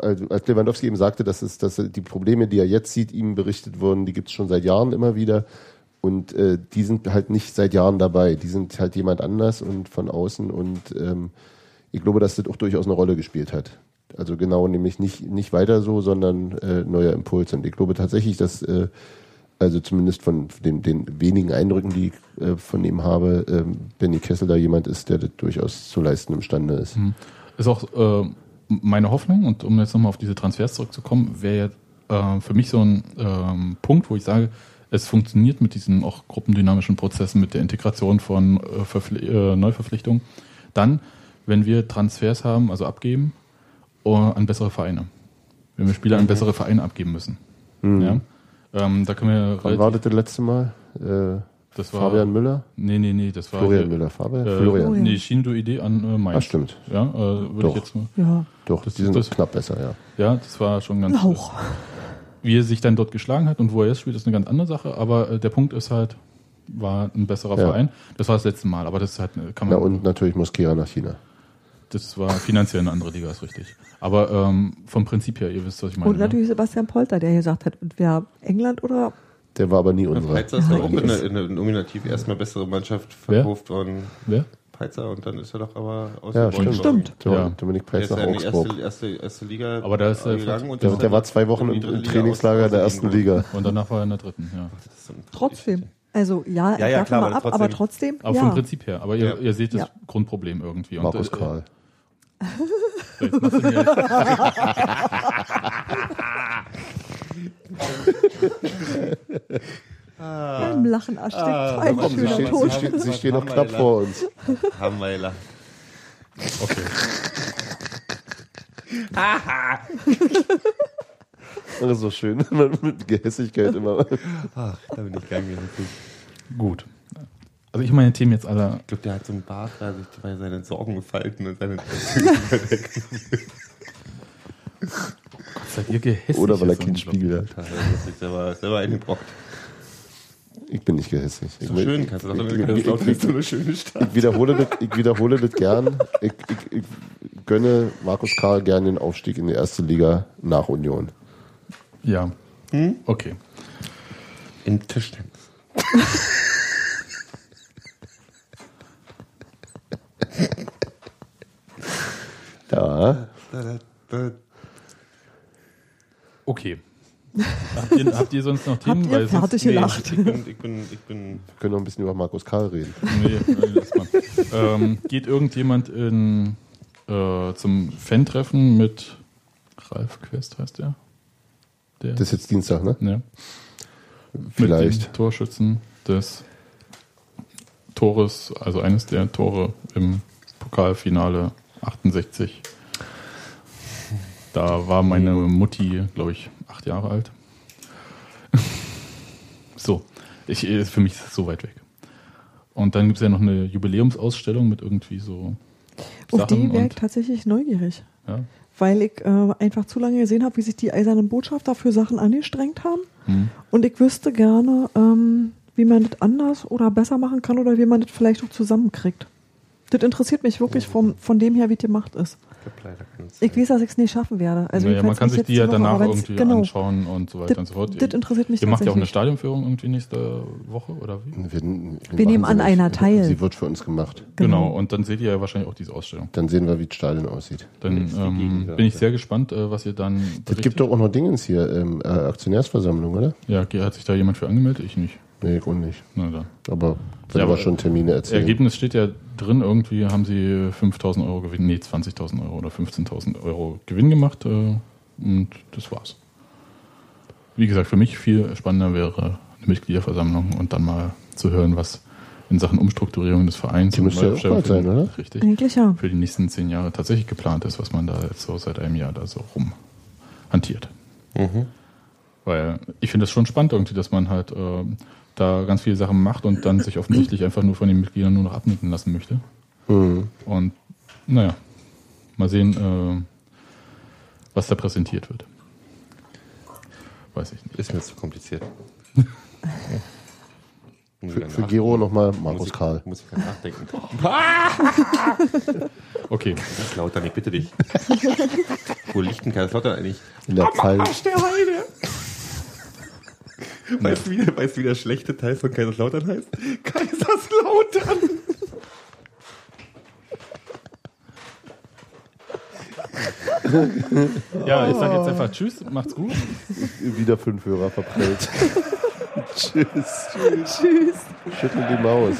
also als Lewandowski eben sagte, dass es, dass die Probleme, die er jetzt sieht, ihm berichtet wurden, die gibt es schon seit Jahren immer wieder. Und äh, die sind halt nicht seit Jahren dabei. Die sind halt jemand anders und von außen. Und ähm, ich glaube, dass das auch durchaus eine Rolle gespielt hat. Also genau, nämlich nicht, nicht weiter so, sondern äh, neuer Impuls. Und ich glaube tatsächlich, dass äh, also zumindest von den, den wenigen Eindrücken, die ich äh, von ihm habe, ähm, Benny Kessel da jemand ist, der das durchaus zu leisten imstande ist. Ist auch äh, meine Hoffnung, und um jetzt nochmal auf diese Transfers zurückzukommen, wäre ja äh, für mich so ein ähm, Punkt, wo ich sage, es funktioniert mit diesen auch gruppendynamischen Prozessen, mit der Integration von äh, Verpfli äh, Neuverpflichtungen. Dann, wenn wir Transfers haben, also abgeben, äh, an bessere Vereine. Wenn wir Spieler an bessere Vereine abgeben müssen. Ja? Ähm, da können wir Wann war das das letzte Mal? Äh, Das war- Fabian Müller? Nee, nee, nee, das war Florian hier, Müller, Fabian? Äh, Florian. Nee, Shindo Idee an äh, Mainz. Ah, stimmt. Ja, äh, würde Doch. ich jetzt mal. Ja, Doch, Das- die sind das- knapp besser, ja. Ja, das war schon ganz. ein Hauch. Wie er sich dann dort geschlagen hat und wo er jetzt spielt, ist eine ganz andere Sache. Aber äh, der Punkt ist halt, war ein besserer Ja. Verein. Das war das letzte Mal, aber das ist halt, äh, kann man. und natürlich Mosquera nach China. Das war finanziell eine andere Liga, ist richtig. Aber ähm, vom Prinzip her, ihr wisst, was ich meine. Und natürlich Sebastian Polter, der gesagt hat, entweder England oder Der war aber nie unserer. Peitzer ist doch auch in der, in der nominativ erstmal bessere Mannschaft Wer? verkauft worden. Ne? Wer? Peitzer und dann ist er doch aber aus Ja, der stimmt. Stimmt. Ja. Dominik ist nach ja in die erste, Augsburg. erste, erste Liga Aber da ist er gegangen und Der, der war zwei Wochen im, im Trainingslager aus- der ersten Liga. Und danach war er in der dritten, ja. So trotzdem. Also ja, Ja, ja, klar, mal aber ab, trotzdem- aber trotzdem. Aber ja. vom Prinzip her. Aber ihr, Ja. ihr seht das Ja. Grundproblem irgendwie. Und, Markus äh, Karl. so, jetzt machst du mir- Beim Lachen erstickt Ah, ein Komm, sie schöner stehen, sie sie stehen noch knapp vor uns. Hamweiler. Okay. Das ist so schön, wenn man mit Gehässigkeit immer. Ach, da bin ich gegangen. Gut. Also ich meine Themen jetzt alle. Ich glaube, der hat so einen Bart, da sich bei seinen Sorgen gefalten und seine Seid ihr gehässig? Oder weil er ist keinen. Spiegel hat. selber, selber eingebrockt. Ich bin nicht gehässig. Ich, So schön, kannst du das ich, ist so eine schöne Stadt. ich wiederhole das, ich wiederhole das gern. Ich, ich, ich gönne Markus Karl gern den Aufstieg in die erste Liga nach Union. Ja. Okay. Im Tischtennis. Da, Okay. Habt, ihr, habt ihr sonst noch Themen? Habt ihr fertig nee, gelacht? ich bin, ich bin, ich bin wir können noch ein bisschen über Markus Karl reden. Nee, nee, lass mal. ähm, geht irgendjemand in, äh, zum Fan-Treffen mit Ralf Quest, heißt der? der Das ist jetzt Dienstag, ne? ja. Vielleicht. Mit dem Torschützen des Tores, also eines der Tore im Pokalfinale 68. Da war meine Mutti, glaube ich, acht Jahre alt. so. Ich, äh, für mich ist es so weit weg. Und dann gibt es ja noch eine Jubiläumsausstellung mit irgendwie so Auf Sachen. die wäre ich tatsächlich neugierig. ja. Weil ich äh, einfach zu lange gesehen habe, wie sich die eisernen Botschafter für Sachen angestrengt haben. Hm. Und ich wüsste gerne, ähm, wie man das anders oder besser machen kann oder wie man das vielleicht auch zusammenkriegt. Das interessiert mich wirklich vom, von dem her, wie es gemacht ist. Ich weiß, dass ich es nicht schaffen werde. Also naja, man kann sich die ja danach irgendwie genau. anschauen und so weiter Das- und so fort. das interessiert mich Ihr macht ja auch eine. Stadionführung irgendwie nächste Woche, oder wie? Wir, Wir nehmen an einer teil. Sie wird für uns gemacht. Genau. und dann seht ihr ja wahrscheinlich auch diese Ausstellung. Dann sehen wir, wie das Stadion aussieht. Dann die ähm, bin ich sehr gespannt, äh, was ihr dann. Es gibt doch auch noch Dingens hier, ähm, äh, Aktionärsversammlung, oder? Ja, hat sich da jemand für angemeldet? Ich nicht. Nee, auch nicht. Na dann. Aber wenn Ja, aber schon Termine erzählen. Ergebnis steht ja drin, irgendwie haben sie 5.000 Euro Gewinn, nee, 20.000 Euro oder 15.000 Euro Gewinn gemacht äh, und das war's. Wie gesagt, für mich viel spannender wäre eine Mitgliederversammlung und dann mal zu hören, was in Sachen Umstrukturierung des Vereins Die müsste ja bald sein, für- oder? Richtig. Eigentlich ja. Für die nächsten zehn Jahre tatsächlich geplant ist, was man da jetzt so seit einem Jahr da so rum hantiert. Mhm. Weil ich finde es schon spannend irgendwie, dass man halt ähm, da ganz viele Sachen macht und dann sich offensichtlich einfach nur von den Mitgliedern nur noch abnicken lassen möchte. Mhm. Und naja, mal sehen, äh, was da präsentiert wird. Weiß ich nicht. Ist mir zu kompliziert. Muss Für, für Gero nochmal muss Markus ich, Karl. Muss ich dann nachdenken. Okay, Kaiserslautern, ich bitte dich. Wo liegt denn Kaiserslautern eigentlich? In der Pfalz. Arsch der Heide! Weißt du, wie, der- weißt du, wie der schlechte Teil von Kaiserslautern heißt? Kaiserslautern! ja, ich sage jetzt einfach Tschüss, macht's gut. Wieder fünf Hörer verprellt. Tschüss. Tschüss. Schüttel die Maus.